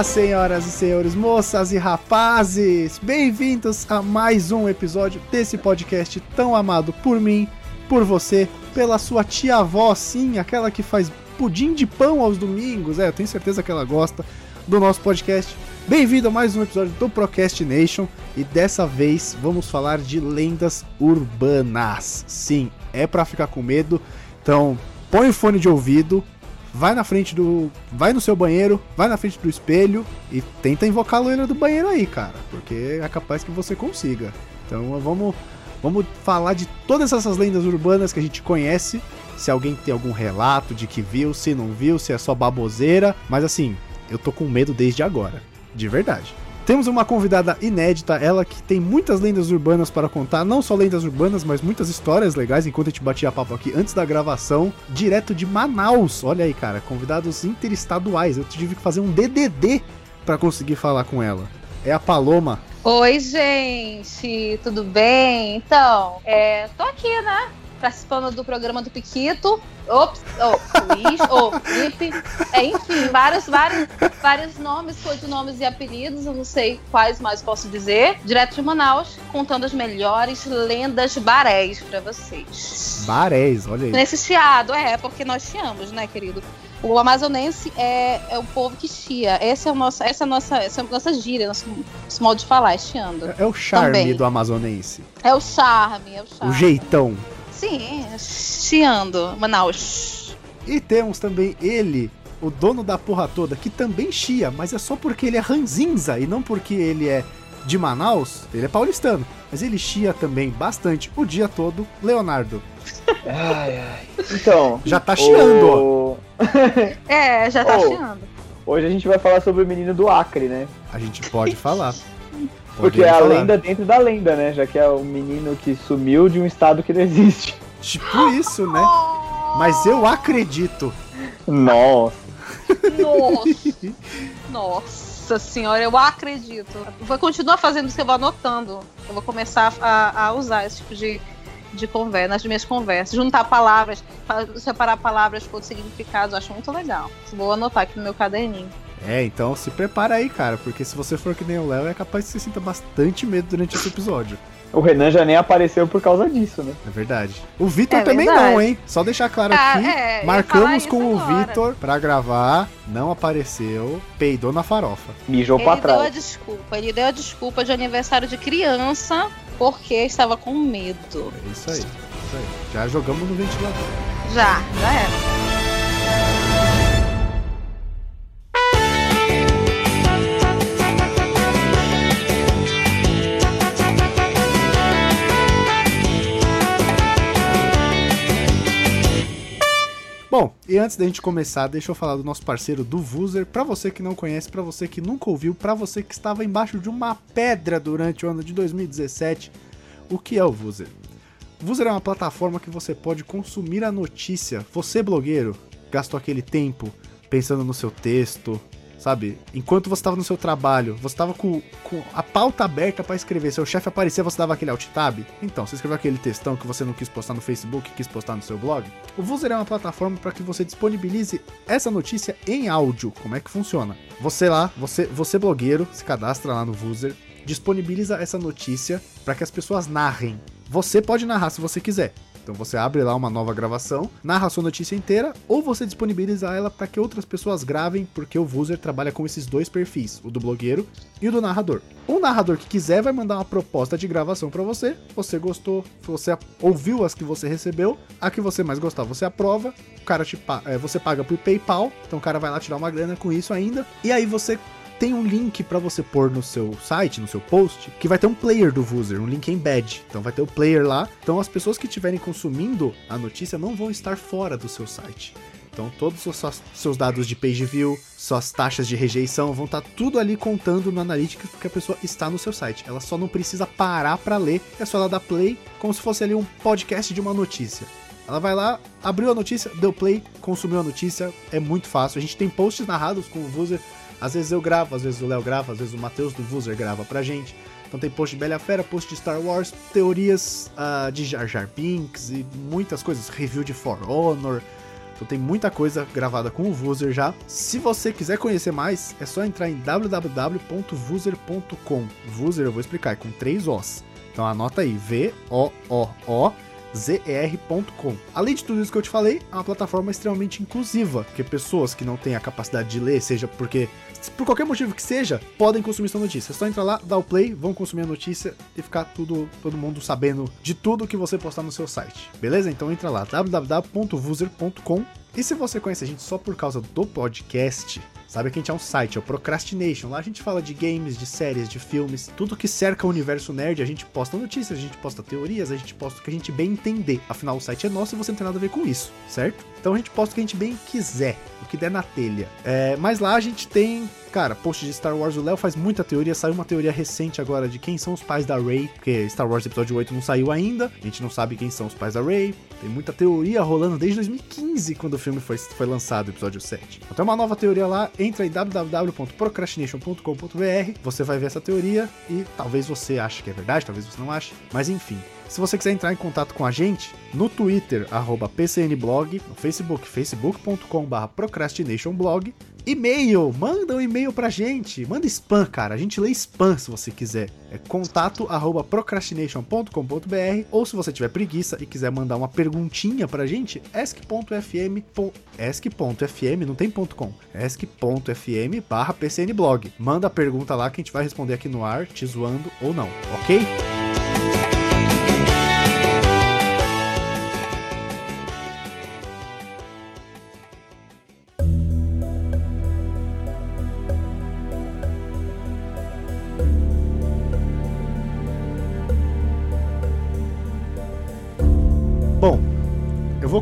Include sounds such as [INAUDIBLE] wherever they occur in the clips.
Olá, senhoras e senhores, moças e rapazes! Bem-vindos a mais um episódio desse podcast tão amado por mim, por você, pela sua tia-avó, sim, aquela que faz pudim de pão aos domingos. É, eu tenho certeza que ela gosta do nosso podcast. Bem-vindo a mais um episódio do Procrastination e dessa vez vamos falar de lendas urbanas. Sim, é para ficar com medo. Então, põe o fone de ouvido, vai na frente do. Vai no seu banheiro, vai na frente do espelho e tenta invocar a loira do banheiro aí, cara. Porque é capaz que você consiga. Então vamos, vamos falar de todas essas lendas urbanas que a gente conhece. Se alguém tem algum relato de que viu, se não viu, se é só baboseira. Mas assim, eu tô com medo desde agora. De verdade. Temos uma convidada inédita, ela que tem muitas lendas urbanas para contar, não só lendas urbanas, mas muitas histórias legais, enquanto a gente batia papo aqui antes da gravação, direto de Manaus. Olha aí, cara, convidados interestaduais. Eu tive que fazer um DDD para conseguir falar com ela. É a Paloma. Oi, gente, tudo bem? Então, é, tô aqui, né? Participando do programa do Piquito. Ops, oh, Luiz, oh, Felipe. É, enfim, vários, vários, vários nomes, codinomes e apelidos, eu não sei quais mais posso dizer. Direto de Manaus, contando as melhores lendas barés para vocês. Barés, olha aí. Nesse chiado, é, porque nós chiamos, né, querido? O amazonense é, é o povo que chia. Essa é, o nosso, essa é a nossa, essa é a nossa gíria, nosso, nosso modo de falar, é chiando. É, é o charme Também. do amazonense. É o charme, é o charme. O jeitão. Sim, chiando, Manaus. E temos também ele, o dono da porra toda, que também chia, mas é só porque ele é ranzinza e não porque ele é de Manaus, ele é paulistano. Mas ele chia também bastante o dia todo, Leonardo. [LAUGHS] Ai, ai. Então. Já tá chiando, o... ó. [LAUGHS] é, já tá oh, chiando. Hoje a gente vai falar sobre o menino do Acre, né? A gente pode falar. [LAUGHS] Porque é a lenda dentro da lenda, né? Já que é o menino que sumiu de um estado que não [LAUGHS] existe. Tipo isso, né? Mas eu acredito. Nossa. Nossa. Nossa senhora, eu acredito. Vou continuar fazendo isso, eu vou anotando. Eu vou começar a, a usar esse tipo de, de conversa, nas minhas conversas. Juntar palavras, separar palavras por significados, eu acho muito legal. Vou anotar aqui no meu caderninho. É, então se prepara aí, cara, porque se você for que nem o Léo, é capaz que você sinta bastante medo durante esse episódio. O Renan já nem apareceu por causa disso, né? É verdade. O Vitor é também verdade. não, hein? Só deixar claro ah, aqui, é, marcamos com agora. o Vitor pra gravar, não apareceu, peidou na farofa. Mijou ele pra trás. Ele deu a desculpa, ele deu a desculpa de aniversário de criança porque estava com medo. É isso aí, isso aí. Já jogamos no ventilador. Já, já era. Bom, e antes da gente começar, deixa eu falar do nosso parceiro do Vuser. Para você que não conhece, para você que nunca ouviu, para você que estava embaixo de uma pedra durante o ano de 2017, o que é o Vuser? Vuser é uma plataforma que você pode consumir a notícia. Você, blogueiro, gastou aquele tempo pensando no seu texto, sabe? Enquanto você estava no seu trabalho, você estava com, com, a pauta aberta para escrever, seu chefe aparecia, você dava aquele alt tab. Então, você escreveu aquele textão que você não quis postar no Facebook, quis postar no seu blog. O Vuser é uma plataforma para que você disponibilize essa notícia em áudio. Como é que funciona? Você lá, você, você blogueiro, se cadastra lá no Vuser, disponibiliza essa notícia para que as pessoas narrem. Você pode narrar se você quiser. Então você abre lá uma nova gravação, narra a sua notícia inteira, ou você disponibiliza ela para que outras pessoas gravem, porque o Vuser trabalha com esses dois perfis, o do blogueiro e o do narrador. O narrador que quiser vai mandar uma proposta de gravação para você, você gostou, você ouviu as que você recebeu, a que você mais gostar você aprova, o cara te é, você paga por PayPal, então o cara vai lá tirar uma grana com isso ainda, e aí você tem um link para você pôr no seu site, no seu post, que vai ter um player do Vuser, um link embed. Então vai ter o player lá. Então as pessoas que estiverem consumindo a notícia não vão estar fora do seu site. Então todos os seus dados de page view, suas taxas de rejeição vão estar tá tudo ali contando no Analytics porque a pessoa está no seu site. Ela só não precisa parar para ler, é só ela dar play como se fosse ali um podcast de uma notícia. Ela vai lá, abriu a notícia, deu play, consumiu a notícia, é muito fácil. A gente tem posts narrados com o Vuser às vezes eu gravo, às vezes o Léo grava, às vezes o Matheus do Vuser grava pra gente. Então tem post de Bela Fera, post de Star Wars, teorias uh, de Jar Jar Binks e muitas coisas, review de For Honor, Então tem muita coisa gravada com o Vuser já. Se você quiser conhecer mais, é só entrar em www.vuser.com. Vuser eu vou explicar, é com três Os. Então anota aí, V-O-O-O zr.com. Além de tudo isso que eu te falei, é uma plataforma extremamente inclusiva, porque pessoas que não têm a capacidade de ler, seja porque por qualquer motivo que seja, podem consumir sua notícia. É só entrar lá, dar o play, vão consumir a notícia e ficar tudo, todo mundo sabendo de tudo que você postar no seu site. Beleza? Então entra lá, www.vuser.com. E se você conhece a gente só por causa do podcast, Sabe que a gente é um site, é o Procrastination. Lá a gente fala de games, de séries, de filmes, tudo que cerca o universo nerd. A gente posta notícias, a gente posta teorias, a gente posta o que a gente bem entender. Afinal, o site é nosso e você não tem nada a ver com isso, certo? Então a gente posta o que a gente bem quiser, o que der na telha. É, mas lá a gente tem Cara, post de Star Wars, o Léo faz muita teoria. Saiu uma teoria recente agora de quem são os pais da Rey, porque Star Wars Episódio 8 não saiu ainda. A gente não sabe quem são os pais da Rey. Tem muita teoria rolando desde 2015, quando o filme foi, foi lançado, episódio 7. Então uma nova teoria lá. Entra em www.procrastination.com.br. Você vai ver essa teoria e talvez você ache que é verdade, talvez você não ache. Mas enfim, se você quiser entrar em contato com a gente, no Twitter, arroba PCNblog, no Facebook, facebook.com.br procrastinationblog, e-mail, manda um e-mail pra gente, manda spam, cara, a gente lê spam se você quiser. É contato arroba procrastination.com.br ou se você tiver preguiça e quiser mandar uma perguntinha pra gente, ask.fm, ask.fm, não tem ponto .com, ask.fm barra pcnblog. Manda a pergunta lá que a gente vai responder aqui no ar, te zoando ou não, ok?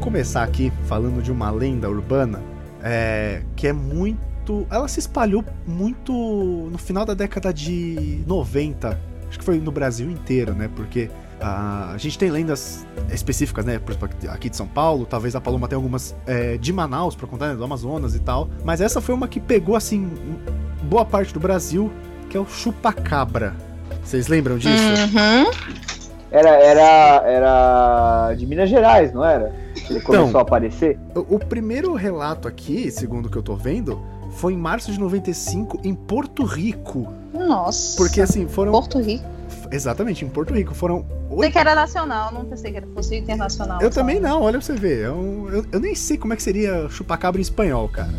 Começar aqui falando de uma lenda urbana é, que é muito. Ela se espalhou muito no final da década de 90. Acho que foi no Brasil inteiro, né? Porque a, a gente tem lendas específicas, né? Por exemplo, aqui de São Paulo, talvez a Paloma tenha algumas é, de Manaus, para contar, né, do Amazonas e tal. Mas essa foi uma que pegou, assim, boa parte do Brasil, que é o chupacabra. Vocês lembram disso? Uhum. Era, era, era de Minas Gerais, não era? Ele começou então, a aparecer? O, primeiro relato aqui, segundo o que eu tô vendo, foi em março de 95 em Porto Rico. Nossa. Porque assim, foram. Porto Rico. Exatamente, em Porto Rico. Foram. Pensei que era nacional, não pensei que era fosse internacional. Eu também não, olha pra você ver. Eu, eu, eu nem sei como é que seria chupacabra em espanhol, cara.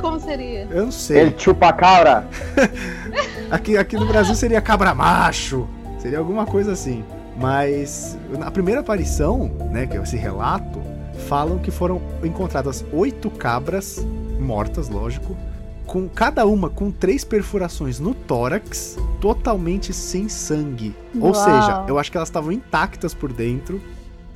como seria? Eu não sei. Ele chupacabra. [LAUGHS] aqui, aqui no Brasil seria cabra macho. Seria alguma coisa assim. Mas na primeira aparição, né, que é esse relato, falam que foram encontradas oito cabras mortas, lógico, com cada uma com três perfurações no tórax, totalmente sem sangue. Uau. Ou seja, eu acho que elas estavam intactas por dentro,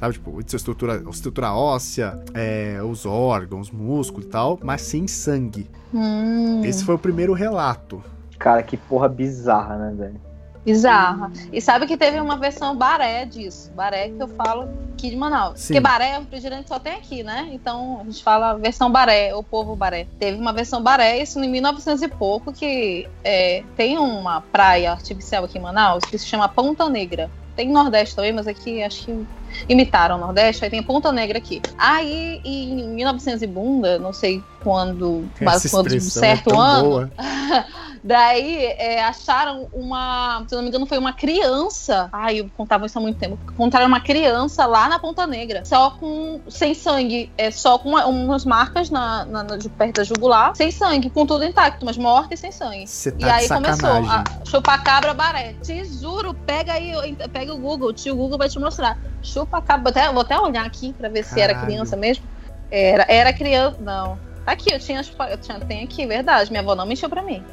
sabe? Tipo, sua estrutura, estrutura óssea, é, os órgãos, músculo e tal, mas sem sangue. Hum. Esse foi o primeiro relato. Cara, que porra bizarra, né, velho? Bizarra. E sabe que teve uma versão baré disso. Baré que eu falo aqui de Manaus. Sim. Porque baré, o refrigerante só tem aqui, né? Então a gente fala versão baré, o povo baré. Teve uma versão baré, isso em 1900 e pouco, que é, tem uma praia artificial aqui em Manaus que se chama Ponta Negra. Tem Nordeste também, mas aqui acho que imitaram o Nordeste, aí tem Ponta Negra aqui. Aí, em 1900 e bunda, não sei quando, mas quando um certo é ano, [LAUGHS] Daí é, acharam uma, se não me engano, foi uma criança. Ai, eu contava isso há muito tempo. Encontraram uma criança lá na Ponta Negra, só com sem sangue, é só com uma, umas marcas na, na, na, de perto da jugular, sem sangue, com tudo intacto, mas morta e sem sangue. Tá e aí começou a chupacabra baré. Te juro, pega aí, pega o Google, o tio Google vai te mostrar. Chupacabra, até, vou até olhar aqui pra ver se Caralho. era criança mesmo. Era, era criança, não. Tá aqui, eu tinha, eu tinha, tem aqui, verdade. Minha avó não mentiu pra mim.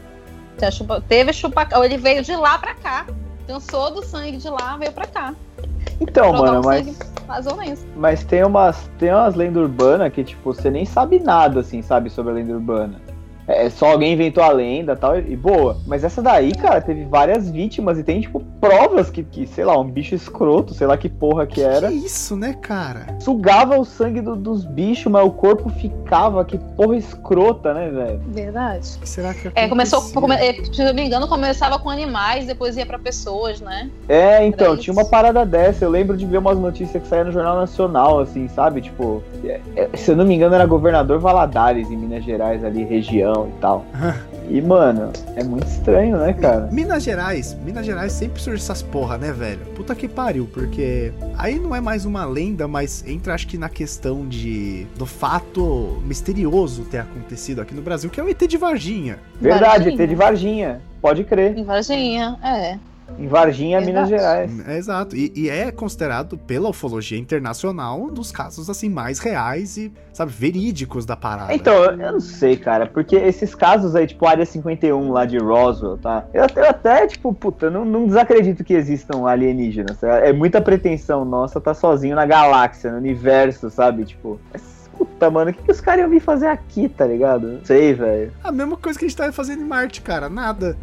Chupa, teve chupacabra. Ele veio de lá pra cá. Cansou do sangue de lá, veio pra cá. Então, mano, mas. Mas tem umas, tem umas lendas urbanas que, tipo, você nem sabe nada, assim, sabe, sobre a lenda urbana. É, só alguém inventou a lenda tal, e boa. Mas essa daí, cara, teve várias vítimas e tem, tipo, provas que, que sei lá, um bicho escroto, sei lá que porra que era. Que isso, né, cara? Sugava o sangue do, dos bichos, mas o corpo ficava, que porra escrota, né, velho? Verdade. O que será que É, começou, come, é, se eu não me engano, começava com animais, depois ia pra pessoas, né? É, então, Era tinha isso. uma parada dessa. Eu lembro de ver umas notícias que saíam no Jornal Nacional, assim, sabe? Tipo, é, é, se eu não me engano, era governador Valadares, em Minas Gerais, ali, região e tal. E, mano, é muito estranho, né, cara? Minas Gerais, Minas Gerais sempre surge essas porra, né, velho? Puta que pariu, porque aí não é mais uma lenda, mas entra acho que na questão de do fato misterioso ter acontecido aqui no Brasil, que é o ET de Varginha. Verdade, Varginha. ET de Varginha. Pode crer. Em Varginha, é. Em Varginha, Minas Verdade. Gerais. É, exato. E, e é considerado pela ufologia internacional um dos casos assim mais reais e, sabe, verídicos da parada. Então, eu, não sei, cara, porque esses casos aí, tipo, Área 51 lá de Roswell, tá? Eu, até- eu até, tipo, puta, eu não, não desacredito que existam alienígenas. É, é muita pretensão nossa tá sozinho na galáxia, no universo, sabe? Tipo, mas, puta, mano, o que, que os caras iam vir fazer aqui, tá ligado? Não sei, velho. a mesma coisa que a gente tá fazendo em Marte, cara, nada.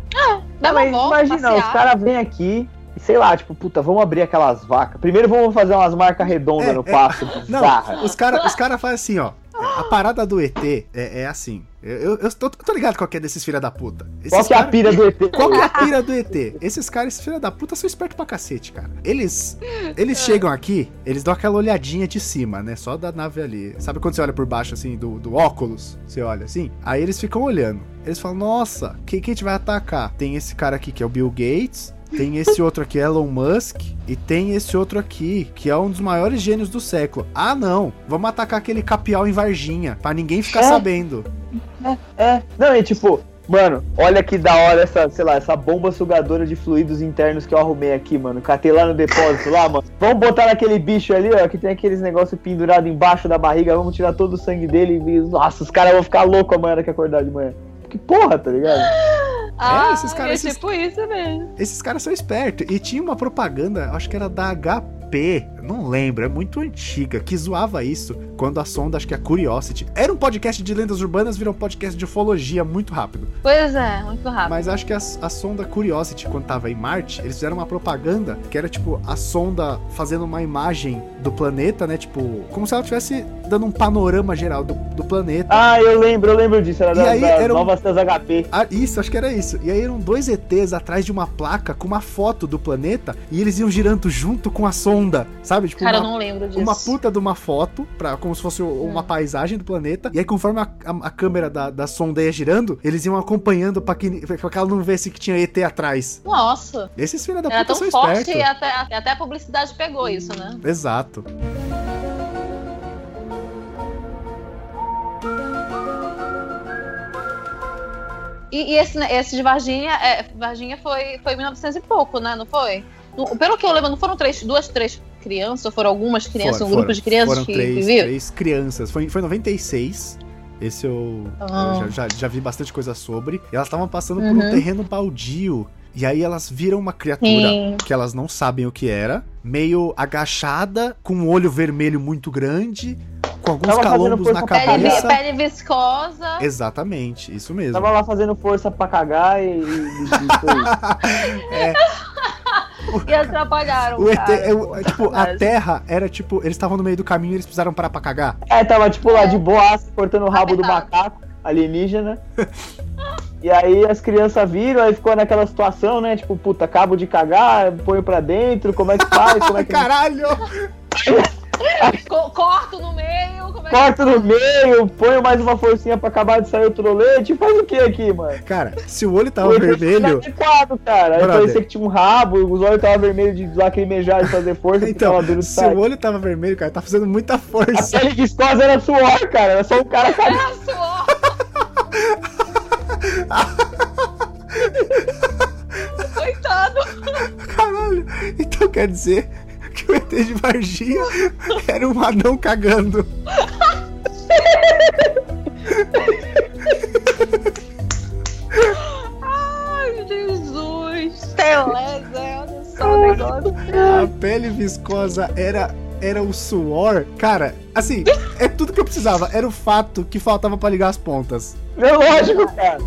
Dá Mas uma volta, imagina, passear. os caras vêm aqui e sei lá, tipo, puta, vamos abrir aquelas vacas. Primeiro vamos fazer umas marcas redondas É, no é. pasto, Não, os caras os cara fazem assim, ó. A parada do ET é, é assim. Eu, eu, eu tô, tô ligado qual que é desses filha da puta. Esses Qual que é a pira do ET? Qual que é a pira do ET? Esses caras, esses filha da puta, são espertos pra cacete, cara. Eles, eles chegam aqui, eles dão aquela olhadinha de cima, né? Só da nave ali. Sabe quando você olha por baixo, assim, do, do óculos? Você olha assim? Aí eles ficam olhando. Eles falam, nossa, quem que a gente vai atacar? Tem esse cara aqui que é o Bill Gates. Tem esse outro aqui, Elon Musk. E tem esse outro aqui, que é um dos maiores gênios do século. Ah, não. Vamos atacar aquele capial em Varginha. Pra ninguém ficar É. sabendo. É, não, é tipo, mano, olha que da hora essa, sei lá, essa bomba sugadora de fluidos internos que eu arrumei aqui, mano. Catei lá no depósito lá, mano. Vamos botar naquele bicho ali, ó, que tem aqueles negócios pendurados embaixo da barriga, vamos tirar todo o sangue dele e. Nossa, os caras vão ficar loucos amanhã que acordar de manhã. Que porra, tá ligado? Ah, É, esses caras, é esses- tipo isso mesmo. Esses caras são espertos. E tinha uma propaganda, acho que era da HP, não lembro, é muito antiga, que zoava isso quando a sonda, acho que é a Curiosity. Era um podcast de lendas urbanas, virou um podcast de ufologia muito rápido. Pois é, muito rápido. Mas acho que a, a sonda Curiosity, quando tava em Marte, eles fizeram uma propaganda que era tipo a sonda fazendo uma imagem do planeta, né? Tipo, como se ela estivesse dando um panorama geral do, do planeta. Ah, eu lembro, eu lembro disso, era E da, aí, das era um- novas HP. Ah, isso, acho que era isso. E aí eram dois ETs atrás de uma placa com uma foto do planeta e eles iam girando junto com a sonda, sabe? Tipo, Cara, eu uma, não lembro disso. uma puta de uma foto, pra, como se fosse uma paisagem do planeta. E aí, conforme a, a- a câmera da, da sonda ia girando, eles iam acompanhando pra que, pra que ela não visse que tinha ET atrás. Nossa, Esses filhos da era puta tão são forte espertos. e até, a publicidade pegou isso, né? Exato. E, e esse, né, esse de Varginha, é, Varginha foi, foi em 1900 e pouco, né? Não foi? Pelo que eu lembro, não foram três, duas, três crianças, ou foram algumas crianças, Foram- um grupo foram- de crianças Foram que, três, que três crianças. Foi, foi em 96. Esse eu, Ah. eu já, já, já vi bastante coisa sobre. E elas estavam passando por Uhum. um terreno baldio. E aí elas viram uma criatura Sim. que elas não sabem o que era, meio agachada, com um olho vermelho muito grande, com alguns Tava calombos na pra Pele, cabeça. pele viscosa. Exatamente, isso mesmo. Tava lá fazendo força pra cagar e. e- e foi isso. [LAUGHS] E atrapalharam. O ET, cara, pô, é, tipo, a. Terra era tipo, eles estavam no meio do caminho e eles precisaram parar pra cagar. É, tava tipo lá de boas, cortando o rabo do macaco alienígena. E aí as crianças viram, aí ficou naquela situação, né? Tipo, puta, acabo de cagar, ponho pra dentro, como é que faz? Como é que [LAUGHS] Caralho! [LAUGHS] [LAUGHS] Co- Corto no meio. Como é que corta no meio, ponho mais uma forcinha pra acabar de sair o trolete, faz o que aqui, mano? Cara, se o olho tava O olho vermelho. Inadequado, cara. Aí Brother. parecia que tinha um rabo, os olhos estavam vermelhos de lacrimejar de fazer força, [LAUGHS] porque Então, tava se sair. o olho tava vermelho, cara, tá fazendo muita [LAUGHS] A força. pele viscosa era suor, cara. Era só um cara cagando. é suor? Coitado. Caralho. Então quer dizer que o ET de Varginha era um anão cagando. Ai, Jesus. Teleza, olha só o negócio. A pele viscosa era era o suor. Cara, assim, é tudo que eu precisava. Era o fato que faltava pra ligar as pontas. É lógico, cara.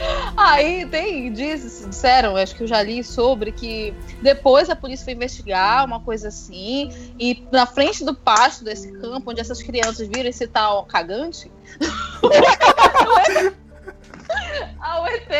[LAUGHS] Aí tem, diz, disseram, acho que eu já li sobre que depois a polícia foi investigar uma coisa assim, e na frente do pasto desse campo, onde essas crianças viram esse tal cagante, [LAUGHS] a UET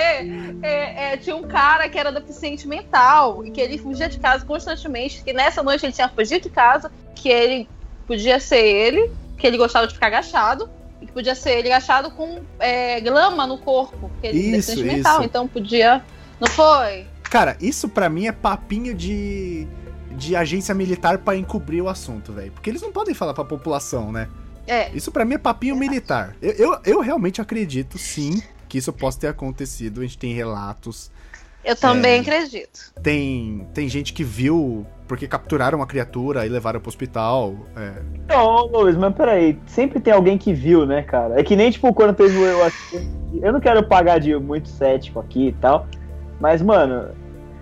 é, é, tinha um cara que era deficiente mental e que ele fugia de casa constantemente, que nessa noite ele tinha fugido de casa, que ele podia ser ele, que ele gostava de ficar agachado, e que podia ser ele agachado com é, glama no corpo, porque ele é Isso, deficiente mental, isso. então podia. Não foi? Cara, isso pra mim é papinho de, de agência militar pra encobrir o assunto, velho. Porque eles não podem falar pra população, né? É. Isso pra mim é papinho militar. Eu, eu, eu realmente acredito, sim, que isso possa ter acontecido. A gente tem relatos. Eu também É. acredito. Tem, tem gente que viu porque capturaram a criatura e levaram pro hospital. É. Não, Luiz, mas peraí, sempre tem alguém que viu, né, cara? É que nem, tipo, quando teve o eu acidente. Eu não quero pagar de muito cético aqui e tal, mas, mano,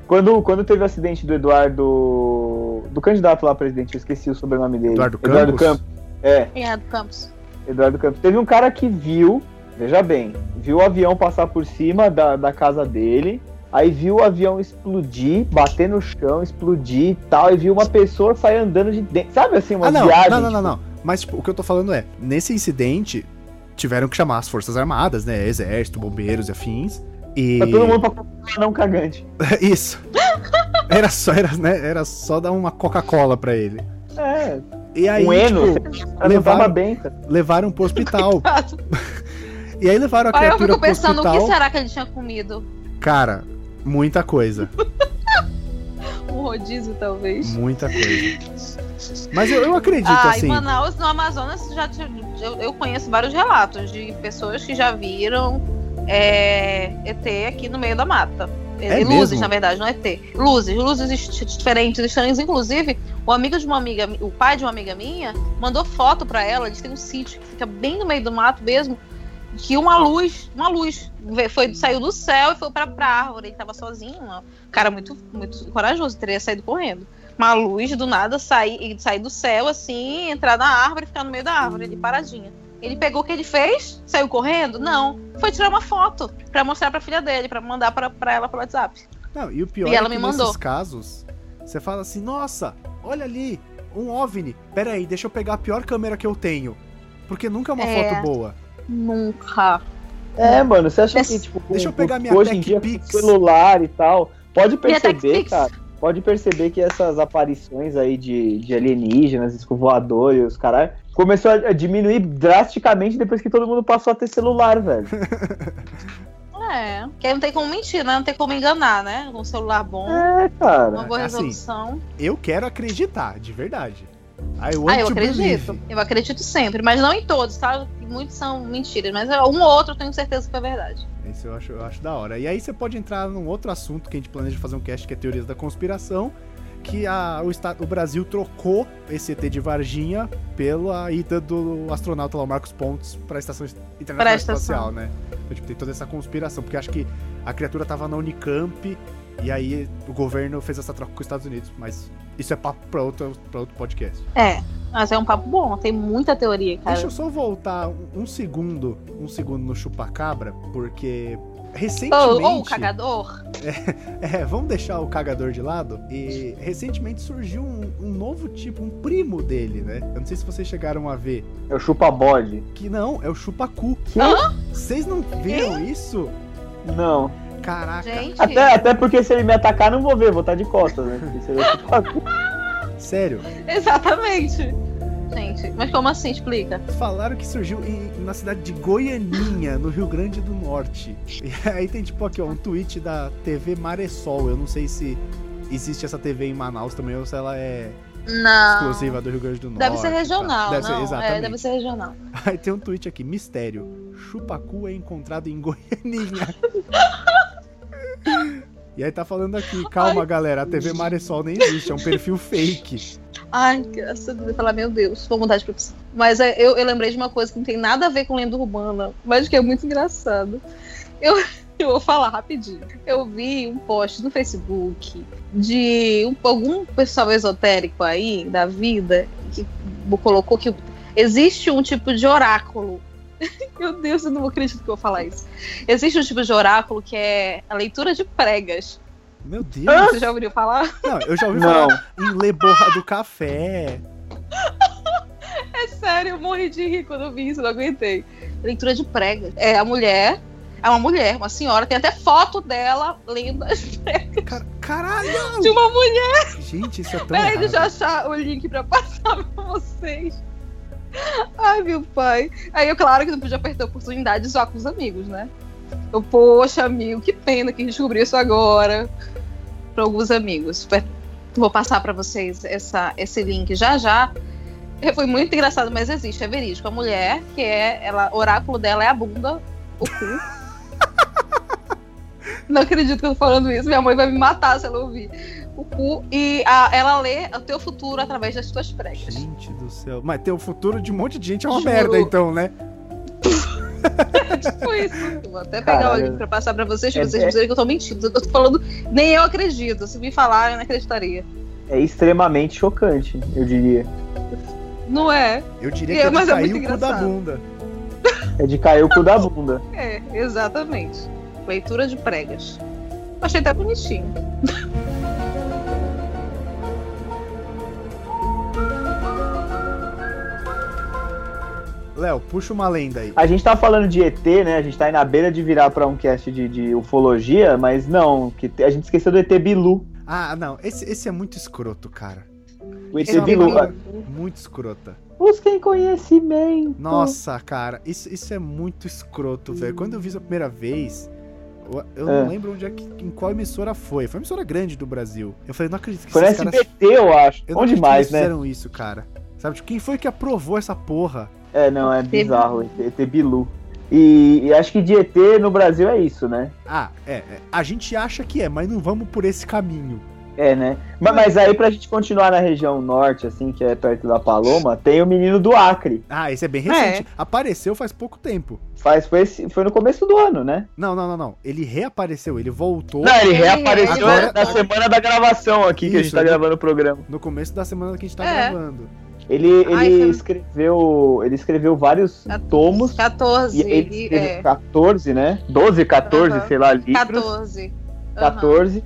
quando, quando teve o acidente do Eduardo. do candidato lá presidente, eu esqueci o sobrenome dele. Eduardo Campos? É, Em do Campos. Eduardo Campos. Teve um cara que viu, veja bem, viu o avião passar por cima da, da casa dele, aí viu o avião explodir, bater no chão, explodir e tal, e viu uma pessoa sair andando de dentro. Sabe assim, uma Ah, não, viagem? não, não, não, tipo, não. Mas tipo, o que eu tô falando é, nesse incidente, tiveram que chamar as Forças Armadas, né? Exército, bombeiros e afins. E. Tá todo mundo pra comprar não cagante. [LAUGHS] Isso. Era só, era, né, era só dar uma Coca-Cola pra ele. É, E aí, um Eno, tipo, levaram- bem, cara. levaram pro hospital. [LAUGHS] e aí levaram a Aí eu criatura fico pro pensando, o hospital. que será que ele tinha comido? Cara, muita coisa. [LAUGHS] Um rodízio, talvez. Muita coisa. Mas eu, eu acredito, Ah, assim. em Manaus, no Amazonas, já tive- eu, eu conheço vários relatos de pessoas que já viram é, ET aqui no meio da mata. É E luzes, mesmo? na verdade, não é ET. Luzes, luzes diferentes, estranhas. Inclusive, o amigo de uma amiga, o pai de uma amiga minha, mandou foto pra ela. Eles têm um sítio que fica bem no meio do mato mesmo. Que uma luz, uma luz, foi, saiu do céu e foi pra, pra árvore. Ele tava sozinho, um cara muito, muito corajoso, teria saído correndo uma luz do nada sair, sair do céu assim, entrar na árvore e ficar no meio da árvore, ali paradinha. Ele pegou o que ele fez? Saiu correndo? Não. Foi tirar uma foto pra mostrar pra filha dele, pra mandar pra, pra ela pelo WhatsApp. Não, e o pior E ela é que me mandou. nesses casos, você fala assim, nossa, olha ali, um OVNI. Pera aí, deixa eu pegar a pior câmera que eu tenho. Porque nunca é uma É. foto boa. Nunca. É, mano, você acha que, tipo, com- Deixa eu pegar minha hoje em dia, Pix. com celular e tal, pode perceber, cara, pode perceber que essas aparições aí de, de alienígenas, disco voador e os caras, começou a diminuir drasticamente depois que todo mundo passou a ter celular, velho. [LAUGHS] É. Porque aí não tem como mentir, né? Não tem como enganar, né? Um celular bom, É, uma cara. boa assim, resolução. Eu quero acreditar, de verdade. I want Ah, eu to acredito. believe. Eu acredito sempre, mas não em todos, tá? Muitos são mentiras, mas um ou outro eu tenho certeza que é verdade. Isso eu acho, eu acho da hora. E aí você pode entrar num outro assunto que a gente planeja fazer um cast, que é teorias da conspiração, que a, o, o Brasil trocou esse ET de Varginha pela ida do astronauta lá, o Marcos Pontes, pra Estação Internacional. Espacial, né? Então, tipo, tem toda essa conspiração, porque acho que a criatura tava na Unicamp, e aí o governo fez essa troca com os Estados Unidos, mas isso é papo pra outro, pra outro podcast. É, mas é um papo bom, tem muita teoria, cara. Deixa eu só voltar um, segundo, um segundo no chupacabra, porque recentemente... ou o cagador. [LAUGHS] É, vamos deixar o cagador de lado. E recentemente surgiu um, um novo tipo, um primo dele, né? Eu não sei se vocês chegaram a ver. É o chupa-bode. Que não, é o chupacu. Vocês não viram isso? Não. Caraca, Gente, Até, até porque se ele me atacar, não vou ver, vou estar de costas, né? Sério. [LAUGHS] exatamente. Gente, mas como assim? Explica. Falaram que surgiu em- na cidade de Goianinha, no Rio Grande do Norte. E aí tem tipo aqui, ó, um tweet da TV Maressol. Eu não sei se existe essa TV em Manaus também ou se ela é Não. exclusiva do Rio Grande do Norte. Deve ser tá? regional, Deve ser, não. exatamente. é, deve ser regional. Aí tem um tweet aqui, mistério. Chupacu é encontrado em Goianinha. [LAUGHS] e aí tá falando aqui, calma galera, a TV Maresol nem existe, é um perfil fake. Ai, graças a Deus, falar, meu Deus, vou mudar de profissão. Mas é, eu, eu lembrei de uma coisa que não tem nada a ver com lenda urbana, mas que é muito engraçado. Eu, [LAUGHS] eu vou falar rapidinho. Eu vi um post no Facebook de um- algum pessoal esotérico aí da vida que colocou que existe um tipo de oráculo [LAUGHS] Meu Deus, eu não acredito que eu vou falar isso. Existe um tipo de oráculo que é a leitura de pregas. Meu Deus. Você já ouviu falar? Não, eu já ouvi Não. falar em ler borra do café. [LAUGHS] É sério, eu morri de rir quando eu vi isso, não aguentei. Leitura de pregas. É a mulher, é uma mulher, uma senhora, tem até foto dela lendo as [LAUGHS] pregas Car- Caralho! de uma mulher. Gente, isso é tão Peraí, deixa eu achar o link pra passar pra vocês. [LAUGHS] Ai, meu pai. Aí eu, claro que não podia perder a oportunidade só com os amigos, né? Eu, poxa, amigo, que pena que descobri isso agora. Pra alguns amigos. Vou passar pra vocês essa, esse link já já. Foi muito engraçado, mas existe, é verídico. A mulher, que é. Ela, o oráculo dela é a bunda, o cu. [LAUGHS] Não acredito que eu tô falando isso. Minha mãe vai me matar se ela ouvir. O cu. E a- ela lê o teu futuro através das tuas pregas. Gente do céu. Mas ter o futuro de um monte de gente é uma Juro. merda, então, né? [LAUGHS] tipo isso. Vou até pegar Caralho. o link pra passar pra vocês, pra É- vocês é- dizerem que eu tô mentindo. Eu tô falando. Nem eu acredito. Se me falar, eu não acreditaria. É extremamente chocante, eu diria. Não é? Eu diria É, que ele mas é caiu muito o cu da bunda. É de cair o cu da bunda. [LAUGHS] É, exatamente. Leitura de pregas. Achei até bonitinho. [LAUGHS] Léo, puxa uma lenda aí. A gente tá falando de ET, né? A gente tá aí na beira de virar pra um cast de, de ufologia, mas não, que a gente esqueceu do ET Bilu. Ah, não. Esse, esse é muito escroto, cara. O ET é Bilu. parada muito escrota. Busquem conhecimento. Nossa, cara, isso, isso é muito escroto, velho. Quando eu vi isso a primeira vez, eu, É. não lembro onde é que, em qual emissora foi. Foi uma emissora grande do Brasil. Eu falei, não acredito que Foi esses caras. SBT, eu acho. Eu Onde mais, né? fizeram isso, cara. Sabe, tipo, quem foi que aprovou essa porra? É, não, é bizarro. ET, ET Bilu. E, e acho que de ET no Brasil é isso, né? Ah, é, é. A gente acha que é, mas não vamos por esse caminho. É, né? Mas, mas aí, pra gente continuar na região norte, assim, que é perto da Paloma, tem o menino do Acre. Ah, esse é bem recente. Apareceu faz pouco tempo. Faz, foi, esse- foi no começo do ano, né? Não, não, não, não. Ele reapareceu, ele voltou Não, ele reapareceu Agora- na semana da gravação aqui, que a gente Isso, tá gravando o programa. no começo da semana que a gente tá É. gravando. Ele, ele Ai, foi- escreveu. Ele escreveu vários Quat- tomos. 14. E ele ele- escreveu é, 14, né? 12, 14, Aham. sei lá, livros. 14. Aham. 14.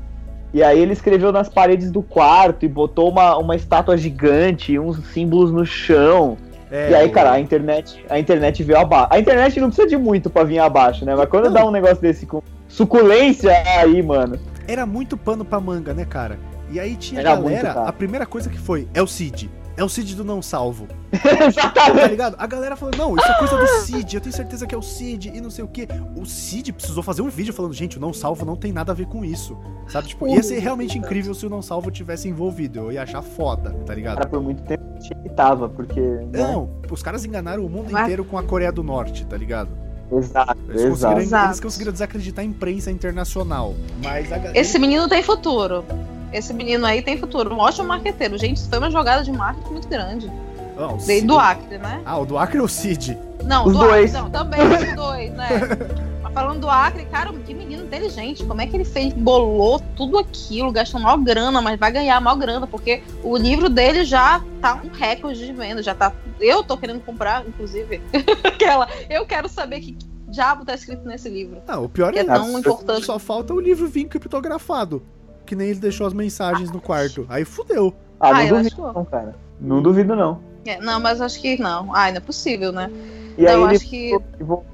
E aí ele escreveu nas paredes do quarto e botou uma, uma estátua gigante, uns símbolos no chão. É, e aí, cara, a internet, a internet veio abaixo. A internet não precisa de muito pra vir abaixo, né? Mas quando Não. dá um negócio desse com suculência, aí, mano. Era muito pano pra manga, né, cara? E aí tinha Era galera, muito, a primeira coisa que foi, é o Cid. É o Cid do não salvo. [LAUGHS] Tá Exatamente. ligado? A galera falou, não, isso é coisa do Cid, eu tenho certeza que é o Cid e não sei o que. O Cid precisou fazer um vídeo falando, gente, o não salvo não tem nada a ver com isso. Sabe? Tipo, ia ser realmente incrível se o não salvo tivesse envolvido. Eu ia achar foda, tá ligado? Cara, por muito tempo que tava, porque. né? Não, os caras enganaram o mundo Mas- inteiro com a Coreia do Norte, tá ligado? Exato, Eles exato. conseguiram, eles conseguiram desacreditar a imprensa internacional. Mas a. Esse menino tem futuro. Esse menino aí tem futuro. Um ótimo marqueteiro. Gente, isso foi uma jogada de marketing muito grande. Não, Cid- do Acre, né? Ah, o do Acre ou o Cid? Não, Os do dois. Acre. Não, também os dois, né? Mas falando do Acre, cara, que menino inteligente. Como é que ele fez? Bolou tudo aquilo, gastou mal grana, mas vai ganhar mal grana, porque o livro dele já tá um recorde de venda. Já tá. Eu tô querendo comprar, inclusive. [LAUGHS] Aquela. Eu quero saber que diabo tá escrito nesse livro. Não, o pior Que é é importante. Só falta o livro vir criptografado. Que nem ele deixou as mensagens no quarto. Aí fudeu. Ah, Ah, não eu duvido não, cara. Não duvido não. É, não, mas acho que não. Ai, não é possível, né? E Não, aí eu ele acho que-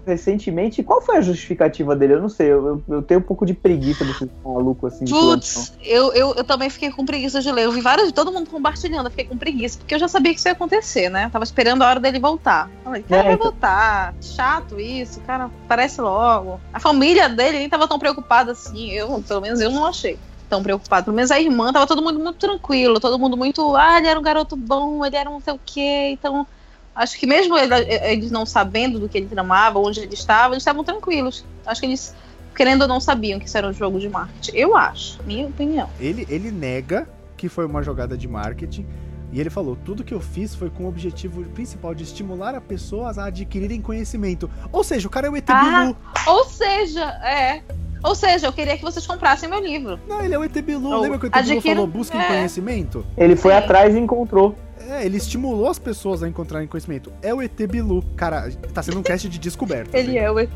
recentemente. Qual foi a justificativa dele? Eu não sei. Eu, eu- eu tenho um pouco de preguiça desses malucos assim. Putz, eu, eu, eu também fiquei com preguiça de ler. Eu vi vários, todo mundo compartilhando, eu fiquei com preguiça, porque eu já sabia que isso ia acontecer, né? Tava esperando a hora dele voltar. Falei, cara, É, vai então- voltar. Chato isso, cara, parece logo. A família dele nem tava tão preocupada assim. Eu, pelo menos eu não achei tão preocupado. Pelo menos a irmã tava todo mundo muito tranquilo, todo mundo muito. Ah, ele era um garoto bom, ele era um não sei o quê. Então, acho que mesmo ele- eles não sabendo do que ele tramava, onde ele estava, eles estavam tranquilos. Acho que eles, querendo ou não, sabiam que isso era um jogo de marketing. Eu acho, minha opinião. Ele, ele nega que foi uma jogada de marketing. E ele falou: tudo que eu fiz foi com o objetivo principal de estimular as pessoas a adquirirem conhecimento. Ou seja, o cara é o ET Ah. Ou seja, é. Ou seja, eu queria que vocês comprassem meu livro. Não, ele é o ET Bilu. Ou Lembra que o ET Bilu adquira- falou: busquem é. conhecimento? Ele foi Sim. atrás e encontrou. É, ele estimulou as pessoas a encontrarem conhecimento. É o ET Bilu. Cara, tá sendo um cast de descoberta. Ele é o ET.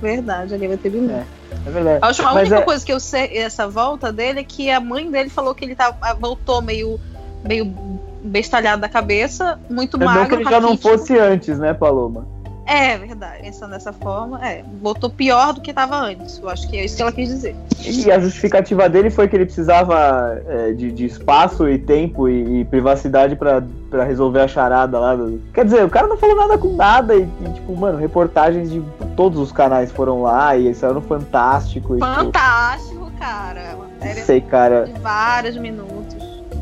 Verdade, ele é o ET Bilu. É, é verdade. A, última, a única é- coisa que eu sei essa volta dele é que a mãe dele falou que ele tá, voltou meio, meio bestalhado da cabeça, muito É bom magro, que ele já não fosse antes, né, Paloma? É verdade, pensando dessa forma, é. Voltou pior do que tava antes. Eu acho que é isso que ela quis dizer. E a justificativa dele foi que ele precisava é, de, de espaço e tempo e, e privacidade pra, pra resolver a charada lá. do- Quer dizer, o cara não falou nada com nada e, e, tipo, mano, reportagens de todos os canais foram lá e saiu no Fantástico. E, tipo, Fantástico, cara. Uma série sei, cara. de vários minutos.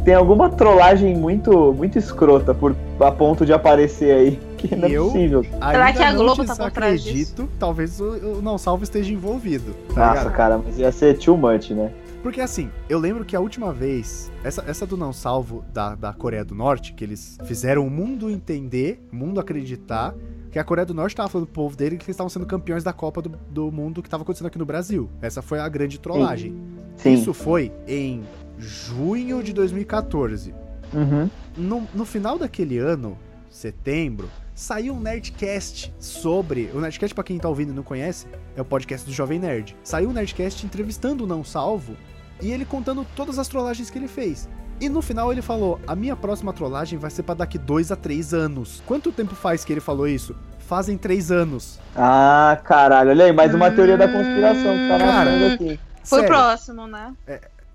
Tem alguma trollagem muito, muito escrota por, a ponto de aparecer aí. Que não é Eu? possível. Será que a não Globo tá por trás desacredito, talvez o, o Não Salvo esteja envolvido. Tá Nossa, ligado? cara, mas ia ser too much, né? Porque assim, eu lembro que a última vez, essa, essa do Não Salvo da, da Coreia do Norte, que eles fizeram o mundo entender, o mundo acreditar, que a Coreia do Norte tava falando pro povo dele que eles estavam sendo campeões da Copa do, do Mundo que tava acontecendo aqui no Brasil. Essa foi a grande trollagem. Sim. Isso foi em junho de 2014. Uhum. No, no final daquele ano, setembro, saiu um Nerdcast sobre. O Nerdcast, pra quem tá ouvindo e não conhece, é o podcast do Jovem Nerd. Saiu um Nerdcast entrevistando o Não Salvo e ele contando todas as trollagens que ele fez. E no final ele falou: A minha próxima trollagem vai ser pra daqui dois a três anos. Quanto tempo faz que ele falou isso? Fazem três anos. Ah, caralho. Olha aí, mais uma teoria da conspiração que tá Cara. aqui. Foi o Sério, próximo, né?